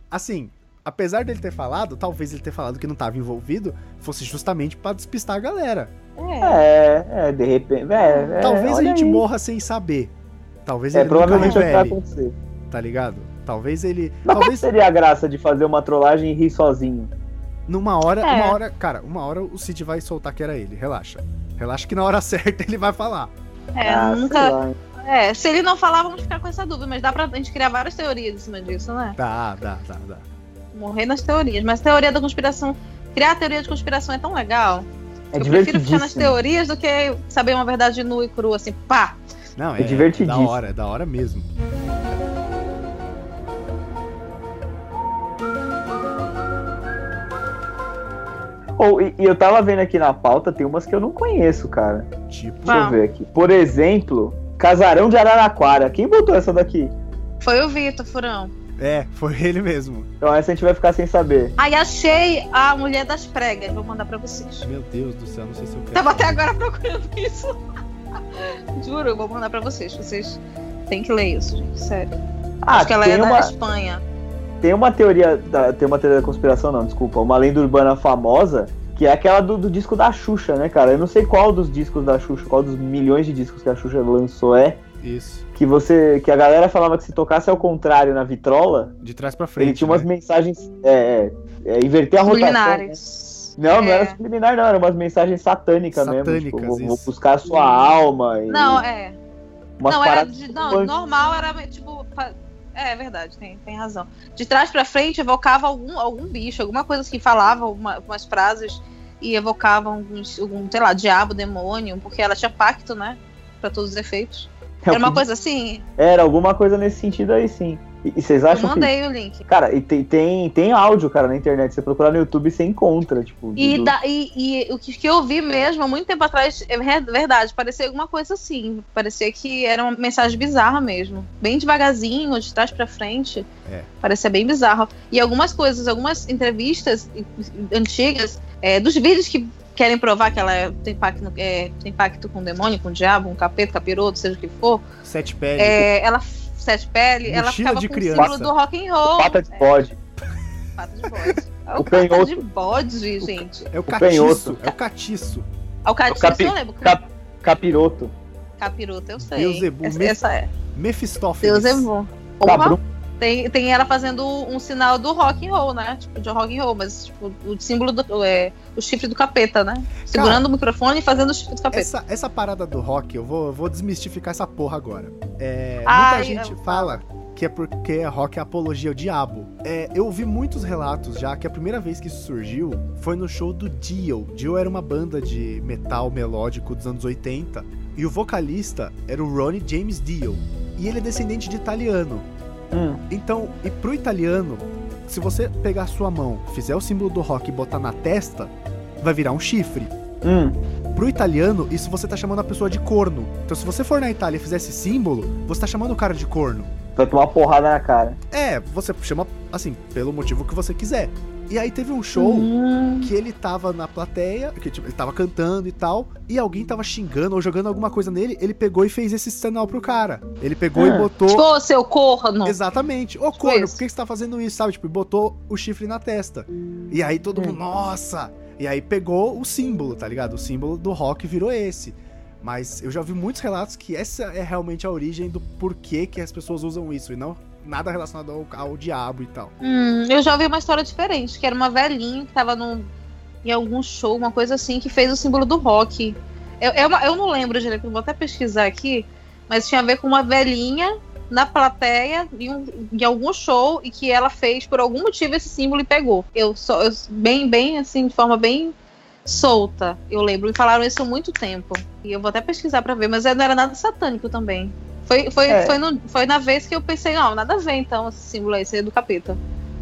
assim, apesar dele ter falado, talvez ele ter falado que não tava envolvido, fosse justamente pra despistar a galera. É. É, é, de repente. É, é, talvez a gente aí. morra sem saber. Talvez É, ele nunca provavelmente o que vai revele, acontecer. tá ligado? Talvez ele. Mas qual talvez seria a graça de fazer uma trollagem e rir sozinho? numa hora, É. uma hora, cara, uma hora o Cid vai soltar que era ele. Relaxa. Relaxa que na hora [LAUGHS] certa ele vai falar. É, ah, nunca. É, se ele não falar, vamos ficar com essa dúvida, mas dá pra gente criar várias teorias em cima disso, né? Dá, dá, dá, dá. Morrer nas teorias. Mas teoria da conspiração. Criar teoria de conspiração é tão legal. É eu prefiro ficar nas teorias do que saber uma verdade nua e crua, assim, pá. Não, É é, divertidíssimo. da hora, é da hora mesmo. Ou, e, e eu tava vendo aqui na pauta, tem umas que eu não conheço, cara. Tipo, Deixa eu ver aqui. Por exemplo, Casarão de Araraquara. Quem botou essa daqui? Foi o Vitor, Furão. É, foi ele mesmo. Então essa a gente vai ficar sem saber. Aí achei a mulher das pregas. Vou mandar pra vocês. Meu Deus do céu, não sei se eu quero. Tava até agora procurando isso. [LAUGHS] Juro, eu vou mandar pra vocês. Vocês têm que ler isso, gente. Sério. Ah, Acho que ela é da uma, Espanha. tem uma teoria. Da, tem uma teoria da conspiração, não, desculpa. Uma lenda urbana famosa, que é aquela do, do disco da Xuxa, né, cara? Eu não sei qual dos discos da Xuxa, qual dos milhões de discos que a Xuxa lançou é. Isso. Que você. Que a galera falava que se tocasse ao contrário na vitrola, De trás pra frente. ele tinha umas né? mensagens. É, é, é, inverter a rotação. né? Subliminares. Não, não É. era subliminar, não, eram umas mensagens satânicas, mesmo. Satânicas, Tipo, vou, vou buscar a sua alma. E Não, é. umas não, era de, não, punk. normal era tipo. fa- É verdade, tem, tem razão. De trás pra frente evocava algum, algum bicho, alguma coisa que falava uma, umas frases e evocavam alguns, algum, sei lá, diabo, demônio, porque ela tinha pacto, né? Pra todos os efeitos. É Era uma que- coisa assim. Era alguma coisa nesse sentido aí, sim. E, e vocês Eu acham que. mandei o link. Cara, e tem, tem, tem áudio, cara, na internet. Você procurar no YouTube, você encontra, tipo. E, do- da- e- e o que, que eu vi mesmo, há muito tempo atrás, é ver- verdade, parecia alguma coisa assim. Parecia que era uma mensagem bizarra mesmo. Bem devagarzinho, de trás pra frente. É. Parecia bem bizarro. E algumas coisas, algumas entrevistas antigas, é, dos vídeos que querem provar que ela é- tem, pacto, é, tem pacto com o demônio, com o diabo, um capeta, capiroto, seja o que for. Sete pele. É, ela, sete pele, ela ficava de com criança. o símbolo do rock and roll. Pata de bode. Pata de bode. [LAUGHS] É O o pata canhoto. de bode, gente. É o canhoto. catiço. É o catiço. Ah, O catiço capi- eu lembro. cap- Capiroto. Capiroto, eu sei. Beuzebu, essa, Mef- essa é. Mefistófeles. Beuzebu. Porra, Cabrum. Tem, tem ela fazendo um sinal do rock and roll, né? Tipo, de rock and roll, mas tipo, o símbolo do. É, o chifre do capeta, né? Segurando o microfone e fazendo o chifre do capeta. Essa, essa parada do rock, eu vou, vou desmistificar essa porra agora. É, muita Ai, gente eu- fala que é porque rock é apologia ao diabo. É, eu ouvi muitos relatos já que a primeira vez que isso surgiu foi no show do Dio. Dio era uma banda de metal melódico dos anos 80 e o vocalista era o Ronnie James Dio. E ele é descendente de italiano. Hum. Então, e pro italiano, se você pegar a sua mão, fizer o símbolo do rock e botar na testa, vai virar um chifre. Hum. Pro italiano, isso você tá chamando a pessoa de corno. Então, se você for na Itália e fizer esse símbolo, você tá chamando o cara de corno. Vai tomar uma porrada na cara. É, você chama, assim, pelo motivo que você quiser. E aí teve um show Hum, que ele tava na plateia, que tipo, ele tava cantando e tal, e alguém tava xingando ou jogando alguma coisa nele, ele pegou e fez esse sinal pro cara. Ele pegou Ah. e botou. tipo, seu corno. Exatamente. Ô, corno, isso. por que você tá fazendo isso, sabe? Tipo, e botou o chifre na testa. E aí todo Hum. mundo, nossa! E aí pegou o símbolo, tá ligado? O símbolo do rock virou esse. Mas eu já vi muitos relatos que essa é realmente a origem do porquê que as pessoas usam isso, e não nada relacionado ao, ao diabo e tal. Hum, eu já ouvi uma história diferente, que era uma velhinha que tava num, em algum show, uma coisa assim, que fez o símbolo do rock. Eu, eu, eu não lembro direito, vou até pesquisar aqui, mas tinha a ver com uma velhinha na plateia em, um- em algum show e que ela fez por algum motivo esse símbolo e pegou. Eu só bem bem assim de forma bem solta. Eu lembro e falaram isso há muito tempo. E eu vou até pesquisar pra ver, mas não era nada satânico também. Foi, foi, É. foi, no- foi na vez que eu pensei, não, nada a ver então esse símbolo aí, esse aí é do capeta.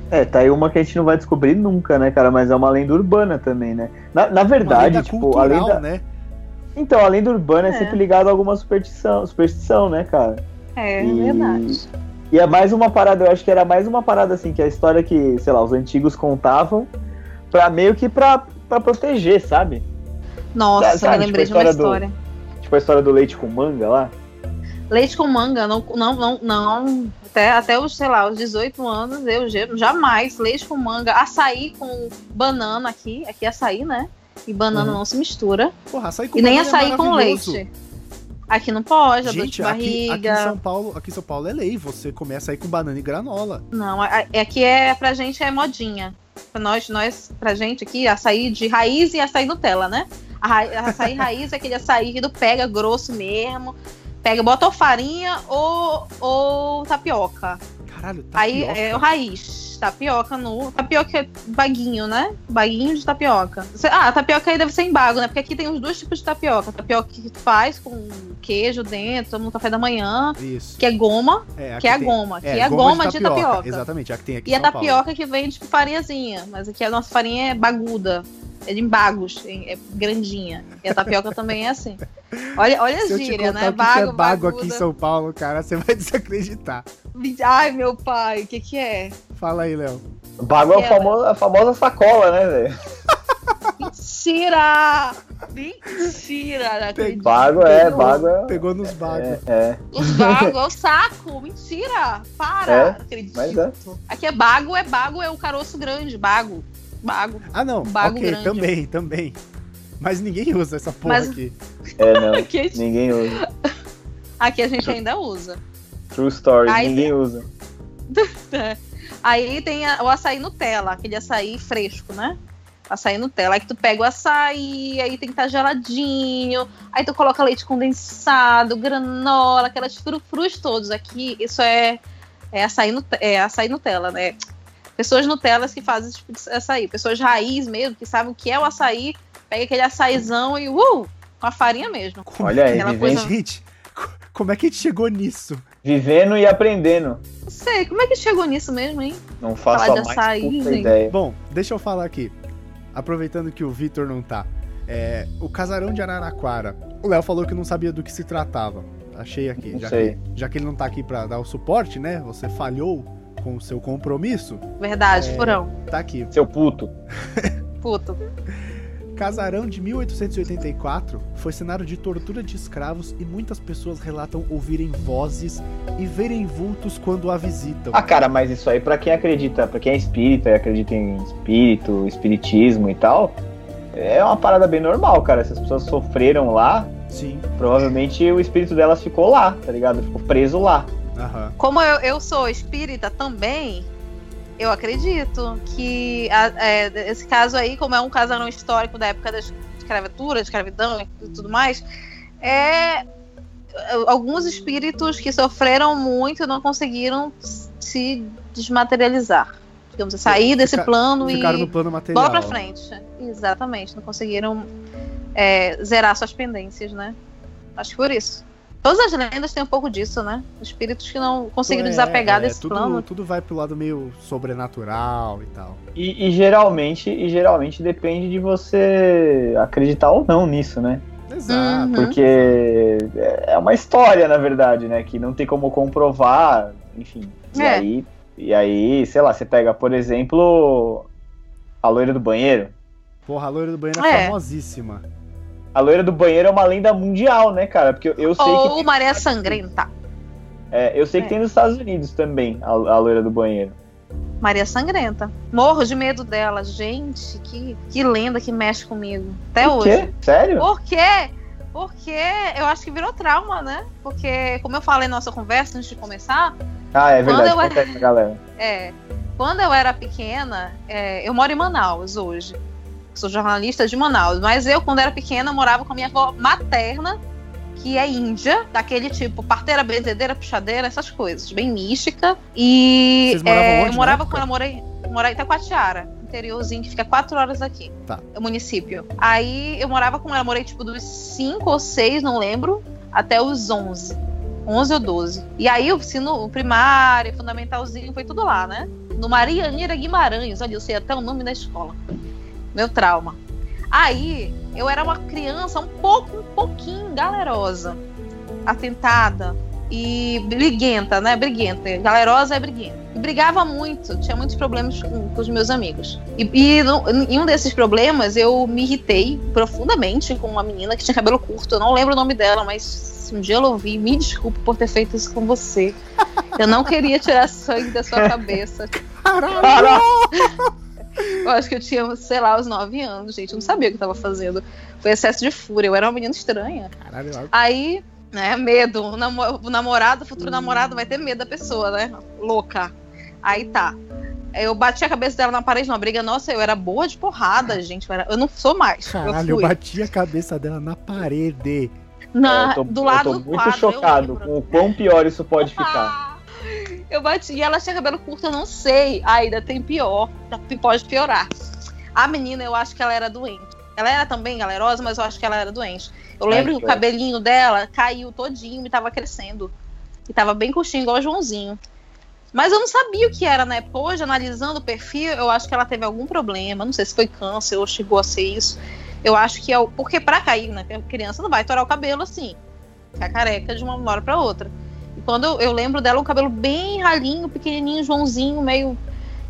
É, tá aí uma que a gente não vai descobrir nunca, né, cara? Mas é uma lenda urbana também, né? Na, na Uma verdade, lenda tipo, cultural, a lenda. né? Então, a lenda urbana é, É. sempre ligada a alguma superstição, superstição, né, cara? É, E- verdade. E é mais uma parada, eu acho que era mais uma parada assim, que a história que, sei lá, os antigos contavam pra meio que pra, pra proteger, sabe? Nossa, sabe, me lembrei tipo, de uma história história. Tipo a história do leite com manga lá. Leite com manga, não, não, não, não. Até, até os, sei lá, os 18 anos, eu jamais. Leite com manga, açaí com banana aqui. Aqui é açaí, né? E banana Uhum. não se mistura. Porra, açaí com E nem é açaí com maravilhoso. leite. Aqui não pode, a dor de Gente, aqui, aqui em barriga. São Paulo, aqui em São Paulo é lei, você começa aí com banana e granola. Não, aqui é pra gente é modinha. Pra nós, nós, pra gente aqui, açaí de raiz e açaí Nutella, né? A açaí raiz é aquele açaí que tu pega grosso mesmo. Pega, bota ou farinha ou, ou tapioca. Caralho, tá Aí é o raiz. Tapioca no. Tapioca é baguinho, né? Baguinho de tapioca. Ah, tapioca aí deve ser em bago, né? Porque aqui tem os dois tipos de tapioca. Tapioca que faz com queijo dentro, no café da manhã, Isso. que é goma, É, aqui que é a tem- goma, que é a goma de tapioca. Exatamente, a que tem aqui E a São Paulo. tapioca que vem tipo farinhazinha. Mas aqui a nossa farinha é baguda. É de bagos, é é grandinha. E a tapioca [LAUGHS] também é assim. Olha, olha a Se gíria, né? o que que é Bago, bago aqui em. São Paulo, cara, você vai [LAUGHS] desacreditar. Ai, meu pai, o que que é? Fala aí, Léo. Bago é o Aquela. famoso, a famosa sacola, né, velho? Mentira! Mentira! não acredito. Bago é, Pegou- bago é. Pegou nos bagos. É, é, Os bagos é o [LAUGHS] saco! Mentira! Para! É, Não acredito. mas é. Aqui é bago, é bago, é o caroço grande, bago. Bago. Ah, não. Bago ok, grande. também, também. Mas ninguém usa essa porra Mas- aqui. É, [LAUGHS] não. Aqui, Ninguém usa. aqui a gente ainda usa. True story, Aí- ninguém usa. [LAUGHS] Aí tem a- o açaí Nutella, aquele açaí fresco, né? Açaí Nutella. Aí que tu pega o açaí, aí tem que estar geladinho. Aí tu coloca leite condensado, granola, aquelas frufrus todos. Aqui, isso é, é, açaí, é açaí Nutella, né? Pessoas Nutellas que fazem esse tipo de açaí. Pessoas raiz mesmo, que sabem o que é o açaí. Pega aquele açaizão e uh! Com a farinha mesmo. Como- Olha aí, vivendo, coisa- Gente, co- como é que a gente chegou nisso? vivendo e aprendendo. Não sei, como é que chegou nisso mesmo, hein? Não faço Falar a de mais açaí, puta ideia. Bom, deixa eu falar aqui. Aproveitando que o Vitor não tá. É, o casarão de Araraquara. O Léo falou que não sabia do que se tratava. Achei aqui. Já sei. que, já que ele não tá aqui pra dar o suporte, né? Você falhou com o seu compromisso. Verdade, É. furão. Tá aqui. Seu puto. [LAUGHS] Puto. Casarão de 1884 foi cenário de tortura de escravos e muitas pessoas relatam ouvirem vozes e verem vultos quando a visitam. Ah, cara, mas isso aí pra quem acredita, pra quem é espírita e acredita em espírito, espiritismo e tal, é uma parada bem normal, cara. Se as pessoas sofreram lá, Sim. provavelmente o espírito delas ficou lá, tá ligado? Ficou preso lá. Aham. Como eu, eu sou espírita também, eu acredito que a- é, esse caso aí, como é um casarão histórico da época da escravatura, escravidão e tudo mais, é alguns espíritos que sofreram muito e não conseguiram se desmaterializar. Digamos, sair desse Fica- plano Ficaram e no plano material. bola pra frente. Exatamente, não conseguiram é, zerar suas pendências, né? Acho que por isso. Todas as lendas têm um pouco disso, né? Espíritos que não conseguiram É, desapegar é, desse tudo, plano. Tudo vai pro lado meio sobrenatural e tal. E, e geralmente, e geralmente depende de você acreditar ou não nisso, né? Exato. Uhum. Porque é uma história, na verdade, né? Que não tem como comprovar, enfim. E É. aí, e aí, sei lá, você pega, por exemplo, a loira do banheiro. Porra, a loira do banheiro é, É. famosíssima. A loira do banheiro é uma lenda mundial, né, cara? Porque eu, eu sei que Ou tem, Maré Sangrenta. é, eu sei que É. tem nos Estados Unidos também a, a loira do banheiro. Maria Sangrenta. Morro de medo dela. Gente, que, que lenda que mexe comigo. Até Por hoje. quê? Sério? Por quê? Porque eu acho que virou trauma, né? Porque, como eu falei na nossa conversa antes de começar, Ah, é Quando verdade. eu aí pra galera. é, quando eu era pequena, é, eu moro em Manaus hoje. Sou jornalista de Manaus. Mas eu, quando era pequena, morava com a minha avó materna, que é índia, daquele tipo parteira, benzedeira, puxadeira, essas coisas, bem mística. E é, onde eu na morava época? quando eu morei, morei em Itacoatiara, interiorzinho, que fica quatro horas daqui. Tá. É o município. Aí eu morava com ela, morei tipo dos 5 ou 6, não lembro, até os 11. 11 ou 12. E aí o ensino primário, fundamentalzinho, foi tudo lá, né? No Maria Anira Guimarães, olha, eu sei até o nome da escola. Meu trauma. Aí eu era uma criança um pouco, um pouquinho galerosa, atentada e briguenta, né? Briguenta. Galerosa é briguenta. E brigava muito, tinha muitos problemas com, com os meus amigos. E, e no- em um desses problemas eu me irritei profundamente com uma menina que tinha cabelo curto. Eu não lembro o nome dela, mas se um dia ela ouvir, me desculpe por ter feito isso com você. Eu não queria tirar sangue da sua [LAUGHS] cabeça. Caralho! [LAUGHS] Eu acho que eu tinha, sei lá, uns 9 anos, gente. Eu não sabia o que eu tava fazendo. Foi excesso de fúria. Eu era uma menina estranha. Caralho, Aí, né, medo. O, namo- o namorado, o futuro namorado vai ter medo da pessoa, né? Louca. Aí tá. Eu bati a cabeça dela na parede numa briga. Nossa, eu era boa de porrada, gente. Eu, era- eu não sou mais. caralho, eu eu bati a cabeça dela na parede. Na- eu tô, do lado eu tô do muito quadro. chocado com o quão pior isso pode ficar. Eu bati e ela tinha cabelo curto, eu não sei. Ainda tem pior. Pode piorar. A menina, eu acho que ela era doente. Ela era também galerosa, mas eu acho que ela era doente. Eu Ai, lembro que que o cabelinho dela caiu todinho e tava crescendo. E tava bem curtinho, igual o Joãozinho. Mas eu não sabia o que era, né? Hoje, analisando o perfil, eu acho que ela teve algum problema. Não sei se foi câncer ou chegou a ser isso. Eu acho que é o. Porque pra cair, né? A criança não vai torar o cabelo assim. Ficar careca de uma hora pra outra. Quando eu, eu lembro dela, um cabelo bem ralinho, pequenininho, Joãozinho, meio.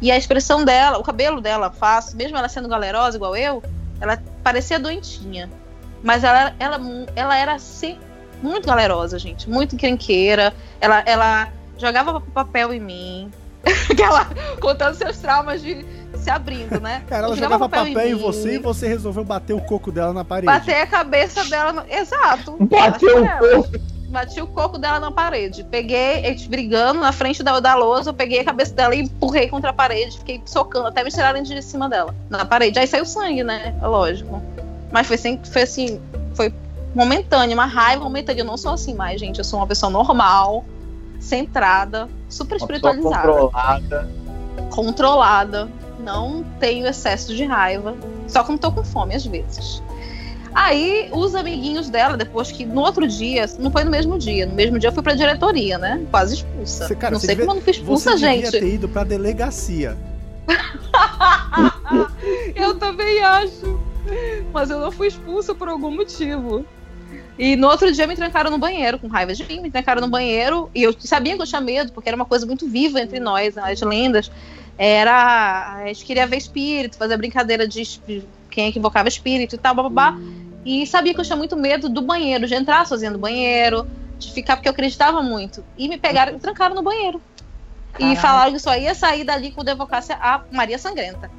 E a expressão dela, o cabelo dela, fácil, mesmo ela sendo galerosa igual eu, ela parecia doentinha. Mas ela, ela, ela era assim, muito galerosa, gente. Muito encrenqueira. Ela, ela jogava papel em mim. [LAUGHS] Aquela, contando seus traumas de se abrindo, né? [LAUGHS] Cara, ela Jogava jogava papel, em mim, você e você resolveu bater o coco dela na parede. Bater a cabeça dela. No... Exato. Bateu o corpo. Bati o coco dela na parede. Peguei, eles brigando na frente da, da lousa, eu peguei a cabeça dela e empurrei contra a parede. Fiquei socando, até me tirarem de cima dela, na parede. Aí saiu sangue, né? É lógico. Mas foi assim, foi assim, foi momentâneo, uma raiva momentânea. Eu não sou assim mais, gente. Eu sou uma pessoa normal, centrada, super Uma espiritualizada controlada. controlada, não tenho excesso de raiva, só quando tô com fome às vezes. Aí, os amiguinhos dela, depois que no outro dia, não foi no mesmo dia, no mesmo dia eu fui pra diretoria, né? Quase expulsa. Você- cara, não sei devia- como eu não fui expulsa, Você devia gente. ter ido pra delegacia. [LAUGHS] eu também acho. Mas eu não fui expulsa por algum motivo. E no outro dia me trancaram no banheiro, com raiva de mim, me trancaram no banheiro. E eu sabia que eu tinha medo, porque era uma coisa muito viva entre nós, as lendas. Era. A gente queria ver espírito, fazer brincadeira de quem é que invocava espírito e tal, babá. E sabia que eu tinha muito medo do banheiro, de entrar sozinha no banheiro, de ficar, porque eu acreditava muito. E me pegaram, me trancaram no banheiro. E Caraca. falaram que só ia sair dali quando eu evocasse a Maria Sangrenta.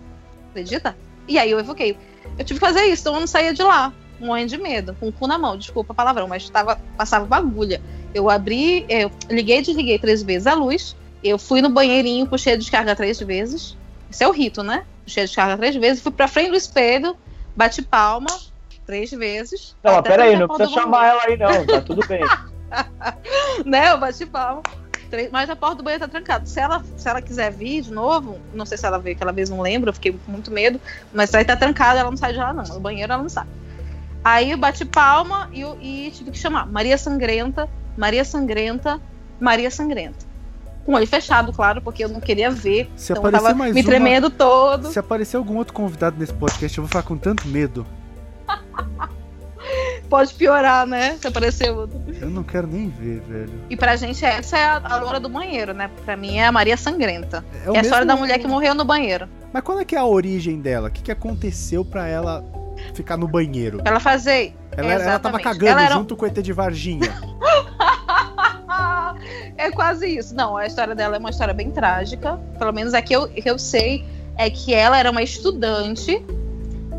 Acredita? E aí eu evoquei. Eu tive que fazer isso, então eu não saía de lá, morrendo de medo, com o cu na mão, desculpa a palavrão, mas tava, passava bagulha. Eu abri, eu liguei e desliguei três vezes a luz, eu fui no banheirinho, puxei a descarga três vezes. Isso é o rito, né? Puxei a descarga três vezes, fui pra frente do espelho, bati palma três vezes. Não, mas peraí, não precisa chamar ela aí, não. Tá tudo bem. [LAUGHS] né? Eu bati palma. Três- Mas a porta do banheiro tá trancada. Se ela, se ela quiser vir de novo, não sei se ela veio aquela vez, não lembro, eu fiquei com muito medo. Mas aí tá trancada, ela não sai de lá, não. No banheiro ela não sai. Aí eu bati palma e, e tive que chamar Maria Sangrenta Maria Sangrenta, Maria Sangrenta. Com o olho fechado, claro, porque eu não queria ver. Se então eu aparecer tava mais me uma- tremendo todo. Se aparecer algum outro convidado nesse podcast, eu vou ficar com tanto medo. [LAUGHS] Pode piorar, né? Se aparecer outro. Eu não quero nem ver, velho. E pra gente, essa é a, a loura do banheiro, né? Pra mim é a Maria Sangrenta. É, É, a história da mulher que morreu no banheiro. Mas qual é que é a origem dela? O que, que aconteceu pra ela ficar no banheiro? Pra ela fazer. Ela, ela tava cagando Ela junto com o ET de Varginha. [LAUGHS] é quase isso. Não, a história dela é uma história bem trágica. Pelo menos a que eu, que eu sei é que ela era uma estudante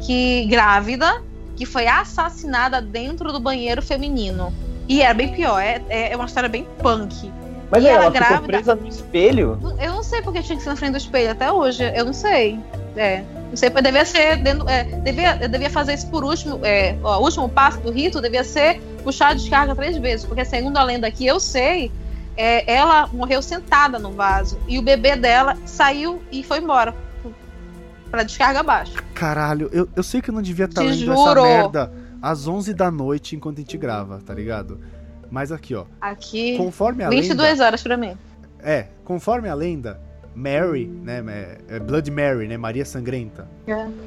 que grávida que foi assassinada dentro do banheiro feminino. E era bem pior, é, é é uma história bem punk. Mas E ela ela ficou grávida? presa no espelho? Eu não sei porque tinha que ser na frente do espelho até hoje. Eu não sei. É. Não sei, devia ser. dentro- é, devia, eu devia fazer isso por último. É, ó, o último passo do rito devia ser puxar a descarga três vezes. Porque segundo a lenda que eu sei, é, ela morreu sentada no vaso. E o bebê dela saiu e foi embora. Pra descarga abaixo. Caralho, eu, eu sei que eu não devia estar Te lendo essa juro. merda às 11 da noite enquanto a gente grava, tá ligado? Mas aqui, ó. Aqui. Conforme a 22 lenda. horas pra mim. É, conforme a lenda, Mary, né? é Blood Mary, né? Maria Sangrenta.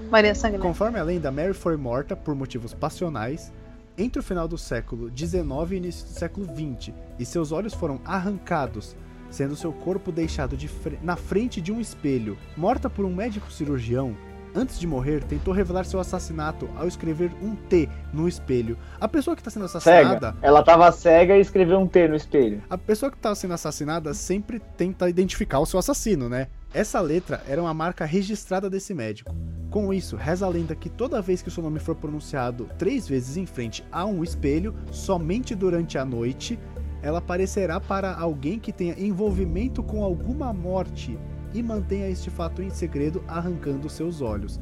Maria Sangrenta. Conforme a lenda, Mary foi morta por motivos passionais entre o final do século XIX e início do século XX, e seus olhos foram arrancados, sendo seu corpo deixado de fre- na frente de um espelho. Morta por um médico cirurgião, antes de morrer, tentou revelar seu assassinato ao escrever um T no espelho. A pessoa que está sendo assassinada Cega. Ela tava cega e escreveu um T no espelho. a pessoa que tá sendo assassinada sempre tenta identificar o seu assassino, né? Essa letra era uma marca registrada desse médico. Com isso, reza a lenda que toda vez que o seu nome for pronunciado três vezes em frente a um espelho, somente durante a noite, ela aparecerá para alguém que tenha envolvimento com alguma morte e mantenha este fato em segredo, arrancando seus olhos.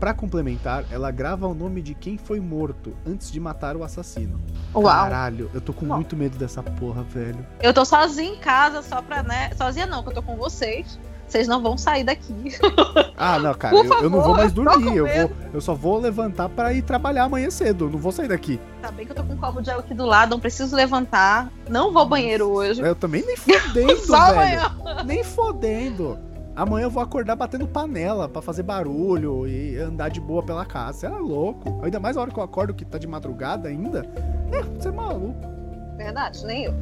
Para complementar, ela grava o nome de quem foi morto antes de matar o assassino. Uau. Caralho, eu tô com Não. muito medo dessa porra, velho. Eu tô sozinha em casa só pra, né? Sozinha não, que eu tô com vocês. Vocês não vão sair daqui. [LAUGHS] Ah, não, cara, eu, eu não vou favor, mais dormir. Eu, vou, eu só vou levantar pra ir trabalhar amanhã cedo. Não vou sair daqui. Tá bem que eu tô com um copo de água aqui do lado, não preciso levantar. Não vou ao banheiro hoje. Eu também nem [LAUGHS] fodendo, Só velho. amanhã. Nem fodendo. Amanhã eu vou acordar batendo panela pra fazer barulho e andar de boa pela casa. Você é louco. Ainda mais a hora que eu acordo que tá de madrugada ainda. É, você é maluco. Verdade, nem eu.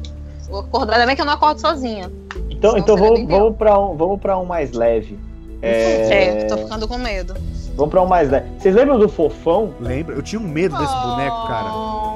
Vou acordar, ainda bem que eu não acordo sozinha. Então, então vamos, vamos, pra um, vamos pra um mais leve. É, É, tô ficando com medo. Vamos pra um mais leve. Vocês lembram do Fofão? Lembra? Eu tinha um medo desse boneco, cara. Oh.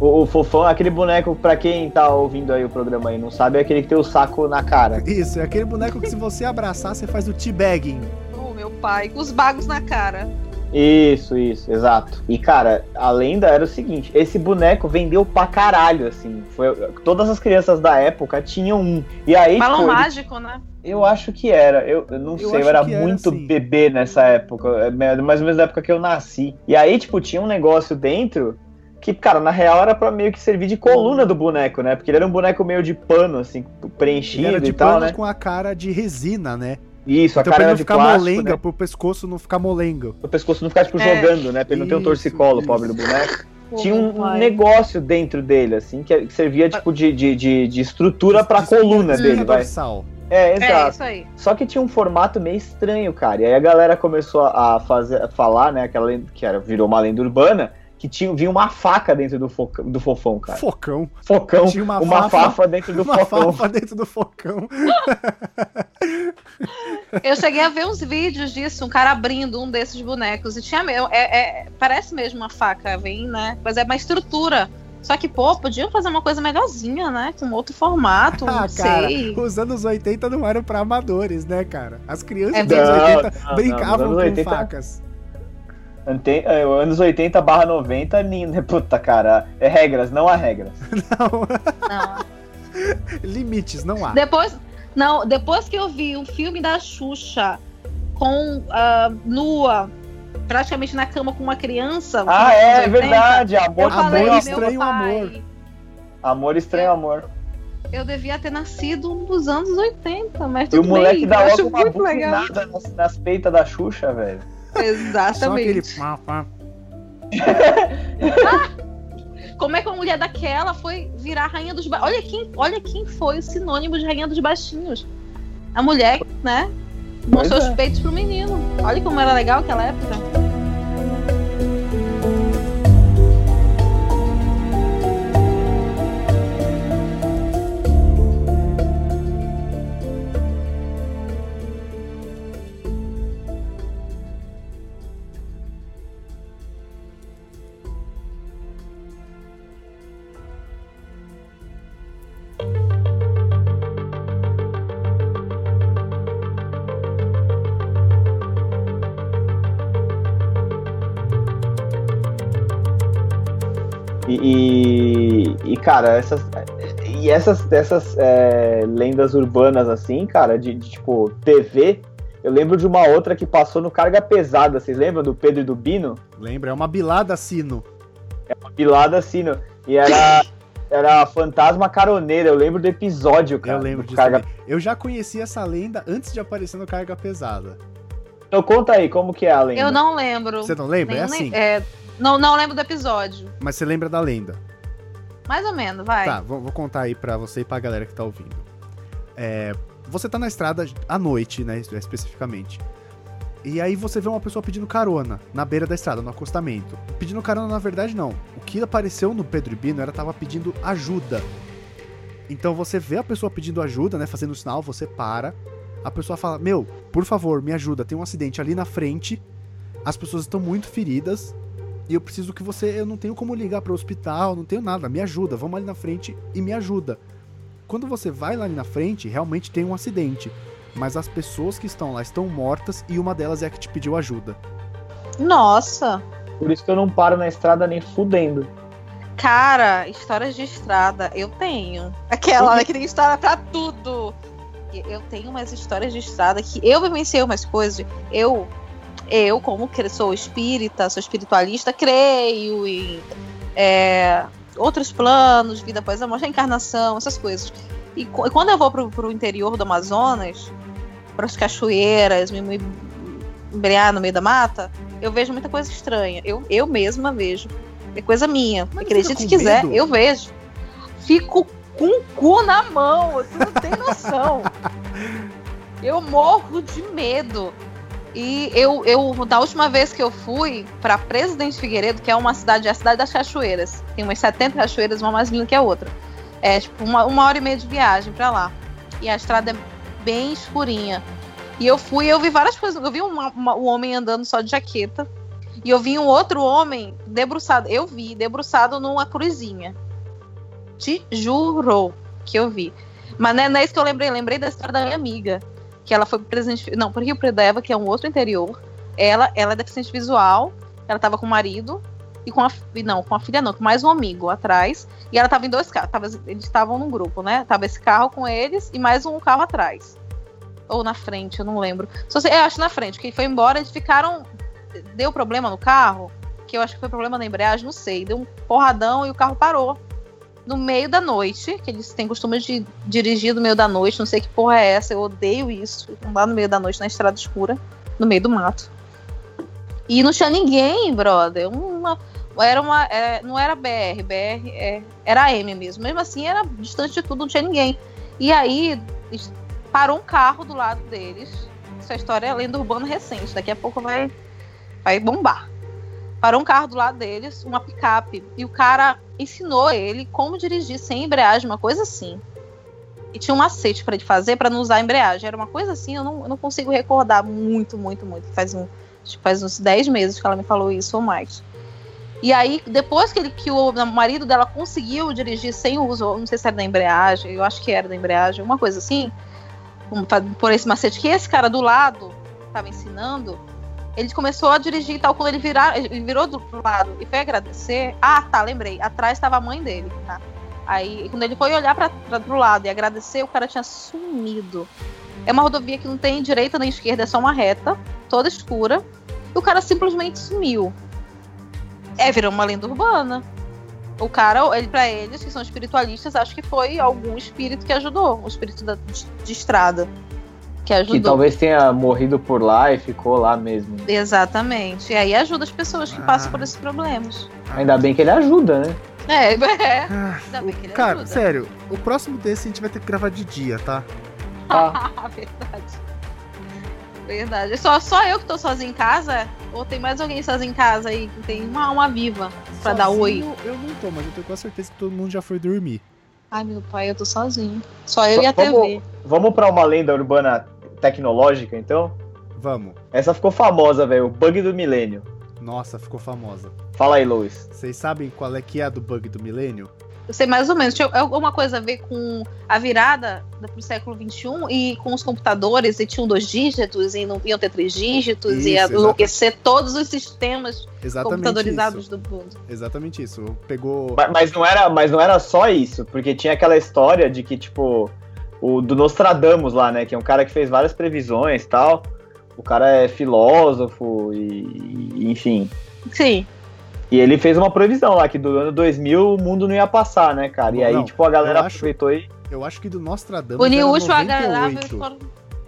O, o Fofão, aquele boneco, pra quem tá ouvindo aí o programa aí não sabe, é aquele que tem o saco na cara. Isso, é aquele boneco que se você abraçar, você faz o teabagging. Oh, meu pai, com os bagos na cara. Isso, isso, exato. E cara, a lenda era o seguinte: esse boneco vendeu pra caralho, assim. Foi, todas as crianças da época tinham um. E aí, Balão tipo, ele- mágico, né? eu acho que era. Eu, eu não Eu sei, eu era era, muito sim. bebê nessa época. é Mais ou menos na época que eu nasci. E aí, tipo, tinha um negócio dentro. Que, cara, na real era pra meio que servir de coluna do boneco, né? Porque ele era um boneco meio de pano, assim, Ele preenchido era de e tal, pano né? com a cara de resina, né? Isso, a então cara pra ele não de ficar plástico, molenga, né? pro pescoço não ficar molengo. O pescoço não ficar, tipo, É. jogando, né? Pra ele não ter um torcicolo, isso. pobre do boneco. Tinha um pai. negócio dentro dele, assim, que que servia, tipo, de, de, de, de estrutura pra coluna Espinha dele, vai. dorsal. É, É, exato. isso aí. Só que tinha um formato meio estranho, cara. E aí a galera começou a fazer, a falar, né, aquela que era, virou uma lenda urbana, que tinha, vinha uma faca dentro do, foca, do fofão, cara. Focão. Focão, Tinha uma uma, fafa- fafa, dentro do [LAUGHS] Uma focão. fafa dentro do focão. [LAUGHS] Eu cheguei a ver uns vídeos disso, um cara abrindo um desses bonecos. E tinha mesmo. É, é- parece mesmo uma faca, vem, né? Mas é uma estrutura. Só que, pô, podiam fazer uma coisa melhorzinha, né? Com outro formato, não Ah, cara, sei. os anos 80 não eram pra amadores, né, cara? As crianças É dos anos verdade. 80 Não, não, brincavam nos anos com 80 facas. Ante- é, anos 80 barra 90, nem- puta, cara. É regras, não há regras. [LAUGHS] Não, Não. [LAUGHS] limites, não há. Depois, não, depois que eu vi um filme da Xuxa com ah, nua, praticamente na cama com uma criança. Ah, é, anos é 80, verdade. Eu Amor, falei, Amor estranho, pai, amor. amor estranho, amor. Eu devia ter nascido nos anos 80, mas E o tudo moleque bem, dá logo uma bufinada nas, nas peitas da Xuxa, velho. Só aquele Exatamente. pá, pá. [LAUGHS] Como é que uma mulher daquela foi virar rainha dos baixinhos? Olha quem, olha quem foi o sinônimo de rainha dos baixinhos. A mulher, né? Mostrou Pois os é. peitos pro menino. Olha como era legal aquela época. E, e, e, cara, essas. E essas dessas é, lendas urbanas, assim, cara, de, de, tipo TV, eu lembro de uma outra que passou no Carga Pesada. Vocês lembram do Pedro e do Bino? Lembra? É uma bilada sino. É uma pilada assim, no- e era. [COUGHS] Era Fantasma Caroneira, eu lembro do episódio, cara. Eu lembro disso. Carga... Eu já conhecia essa lenda antes de aparecer no Carga Pesada. Então conta aí, como que é a lenda? Eu não lembro. Você não lembra? É Nenhum- assim. é, não, não lembro do episódio. Mas você lembra da lenda. Mais ou menos, vai. Tá, vou, vou contar aí pra você e pra galera que tá ouvindo. É, você tá na estrada à noite, né, especificamente. E aí você vê uma pessoa pedindo carona na beira da estrada, no acostamento. Pedindo carona, na verdade, não. O que apareceu no Pedro e Bino era tava pedindo ajuda. Então você vê a pessoa pedindo ajuda, né, fazendo sinal, você para. A pessoa fala: "Meu, por favor, me ajuda, tem um acidente ali na frente. As pessoas estão muito feridas e eu preciso que você, eu não tenho como ligar para o hospital, não tenho nada, me ajuda, vamos ali na frente e me ajuda". Quando você vai lá ali na frente, realmente tem um acidente, mas as pessoas que estão lá estão mortas e uma delas é a que te pediu ajuda. Nossa. Por isso que eu não paro na estrada nem fudendo. Cara, histórias de estrada, eu tenho. Aquela né, que tem história pra tudo. Eu tenho umas histórias de estrada que eu vivenciei umas coisas. Eu, eu como que sou espírita, sou espiritualista, creio em é, outros planos, vida após a morte, reencarnação, essas coisas. E, e quando eu vou pro, pro interior do Amazonas, pras cachoeiras, me, me embrear no meio da mata, eu vejo muita coisa estranha. Eu, eu mesma vejo. É coisa minha. Mas Acredite se quiser, eu vejo. Fico com o cu na mão, tu não tem noção. [LAUGHS] eu morro de medo. E eu, eu, da última vez que eu fui pra Presidente Figueiredo, que é uma cidade, é a cidade das cachoeiras, tem umas 70 cachoeiras, uma mais linda que a outra. É tipo uma, uma hora e meia de viagem pra lá. E a estrada é bem escurinha. E eu fui, eu vi várias coisas. Eu vi uma- uma- um homem andando só de jaqueta. E eu vi um outro homem debruçado. Eu vi, debruçado numa cruzinha. Te juro que eu vi. Mas não é, não é isso que eu lembrei. Lembrei da história da minha amiga. Que ela foi pro Presidente. Não, pro Rio Preto que é um outro interior. Ela, ela é deficiente visual. Ela tava com o marido. E com a. Não, com a filha não, com mais um amigo atrás. E ela tava em dois carros. Tava, eles estavam num grupo, né? Tava esse carro com eles e mais um carro atrás. Ou na frente, eu não lembro. Só sei, eu acho na frente, que foi embora, eles ficaram. Deu problema no carro, que eu acho que foi problema na embreagem, não sei. Deu um porradão e o carro parou. No meio da noite, que eles têm costume de dirigir no meio da noite, não sei que porra é essa, eu odeio isso. Andar no meio da noite na estrada escura, no meio do mato. E não tinha ninguém, brother. Uma, era uma. é, não era BR, BR é, era M mesmo. Mesmo assim, era distante de tudo, não tinha ninguém. E aí, parou um carro do lado deles. Essa história é lenda urbana recente, daqui a pouco vai, vai bombar. Parou um carro do lado deles, uma picape, e o cara ensinou ele como dirigir sem embreagem, uma coisa assim. E tinha um macete pra ele fazer pra não usar embreagem. Era uma coisa assim, eu não, eu não consigo recordar muito, muito, muito. Faz, um, faz uns 10 meses que ela me falou isso ou mais. E aí, depois que, ele, que o marido dela conseguiu dirigir sem uso, não sei se era da embreagem, eu acho que era da embreagem, uma coisa assim, por esse macete que esse cara do lado estava ensinando, ele começou a dirigir e tal. Quando ele, virar, ele virou do lado e foi agradecer. Ah, tá, lembrei. Atrás estava a mãe dele, tá? Aí, quando ele foi olhar para pro lado e agradecer, o cara tinha sumido. É uma rodovia que não tem direita nem esquerda, é só uma reta, toda escura. E o cara simplesmente sumiu. É, virou uma lenda urbana. O cara, ele para eles, que são espiritualistas, acho que foi algum espírito que ajudou, o espírito da- de, de estrada. Que ajudou. Que talvez tenha morrido por lá e ficou lá mesmo. Exatamente. E aí ajuda as pessoas que Ah. passam por esses problemas. Ainda bem que ele ajuda, né? É, [LAUGHS] é. Ah, Ainda bem que ele Cara, ajuda. sério, o próximo desse a gente vai ter que gravar de dia, tá? [LAUGHS] Tá. Verdade. Verdade. Só, só eu que tô sozinha em casa? Ou tem mais alguém sozinho em casa aí que tem uma alma viva pra dar oi? Sozinho Eu não tô, mas eu tenho quase certeza que todo mundo já foi dormir. Ai, meu pai, eu tô sozinho. Só eu e a Vamos- TV. Vamos pra uma lenda urbana tecnológica, então? Vamos. Essa ficou famosa, velho. O bug do milênio. Nossa, ficou famosa. Fala aí, Luiz. Vocês sabem qual é que é a do bug do milênio? Eu sei mais ou menos. Tinha alguma coisa a ver com a virada da- pro século XXI e com os computadores, e tinham dois dígitos, e não iam ter três dígitos, e ia Isso, enlouquecer todos os sistemas Exatamente computadorizados isso. do mundo. Exatamente isso. Pegou. Mas, mas não era, mas não era só isso, porque tinha aquela história de que, tipo, o do Nostradamus lá, né? Que é um cara que fez várias previsões e tal. O cara é filósofo e, e- enfim. Sim. E ele fez uma previsão lá que do ano 2000 o mundo não ia passar, né, cara? E aí, Não, tipo, a galera acho- aproveitou e. Eu acho que do Nostradamus. Era o agradável 98. e foram-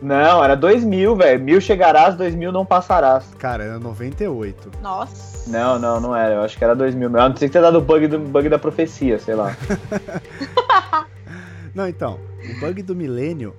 Não, era 2000, velho. Mil chegarás, 2000 não passarás. Cara, era 98. Nossa. Não, não, não era. Eu acho que era 2000. mesmo. Eu não sei que ter dado o bug, do, bug da profecia, sei lá. [LAUGHS] Não, então, o bug do milênio,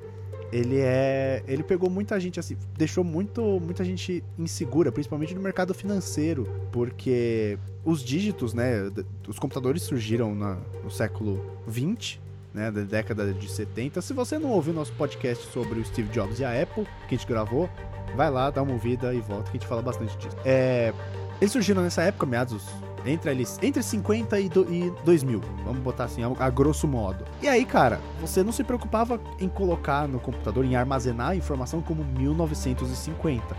ele é. Ele pegou muita gente assim, deixou muito, muita gente insegura, principalmente no mercado financeiro, porque os dígitos, né? Os computadores surgiram na- no século 20. Né, da década de 70. Se você não ouviu nosso podcast sobre o Steve Jobs e a Apple, que a gente gravou, vai lá, dá uma ouvida e volta, que a gente fala bastante disso. É, eles surgiram nessa época, meados entre, ali, entre 50 e, do, e 2000. Vamos botar assim, a, a grosso modo. E aí, cara, você não se preocupava em colocar no computador, em armazenar a informação como 1950.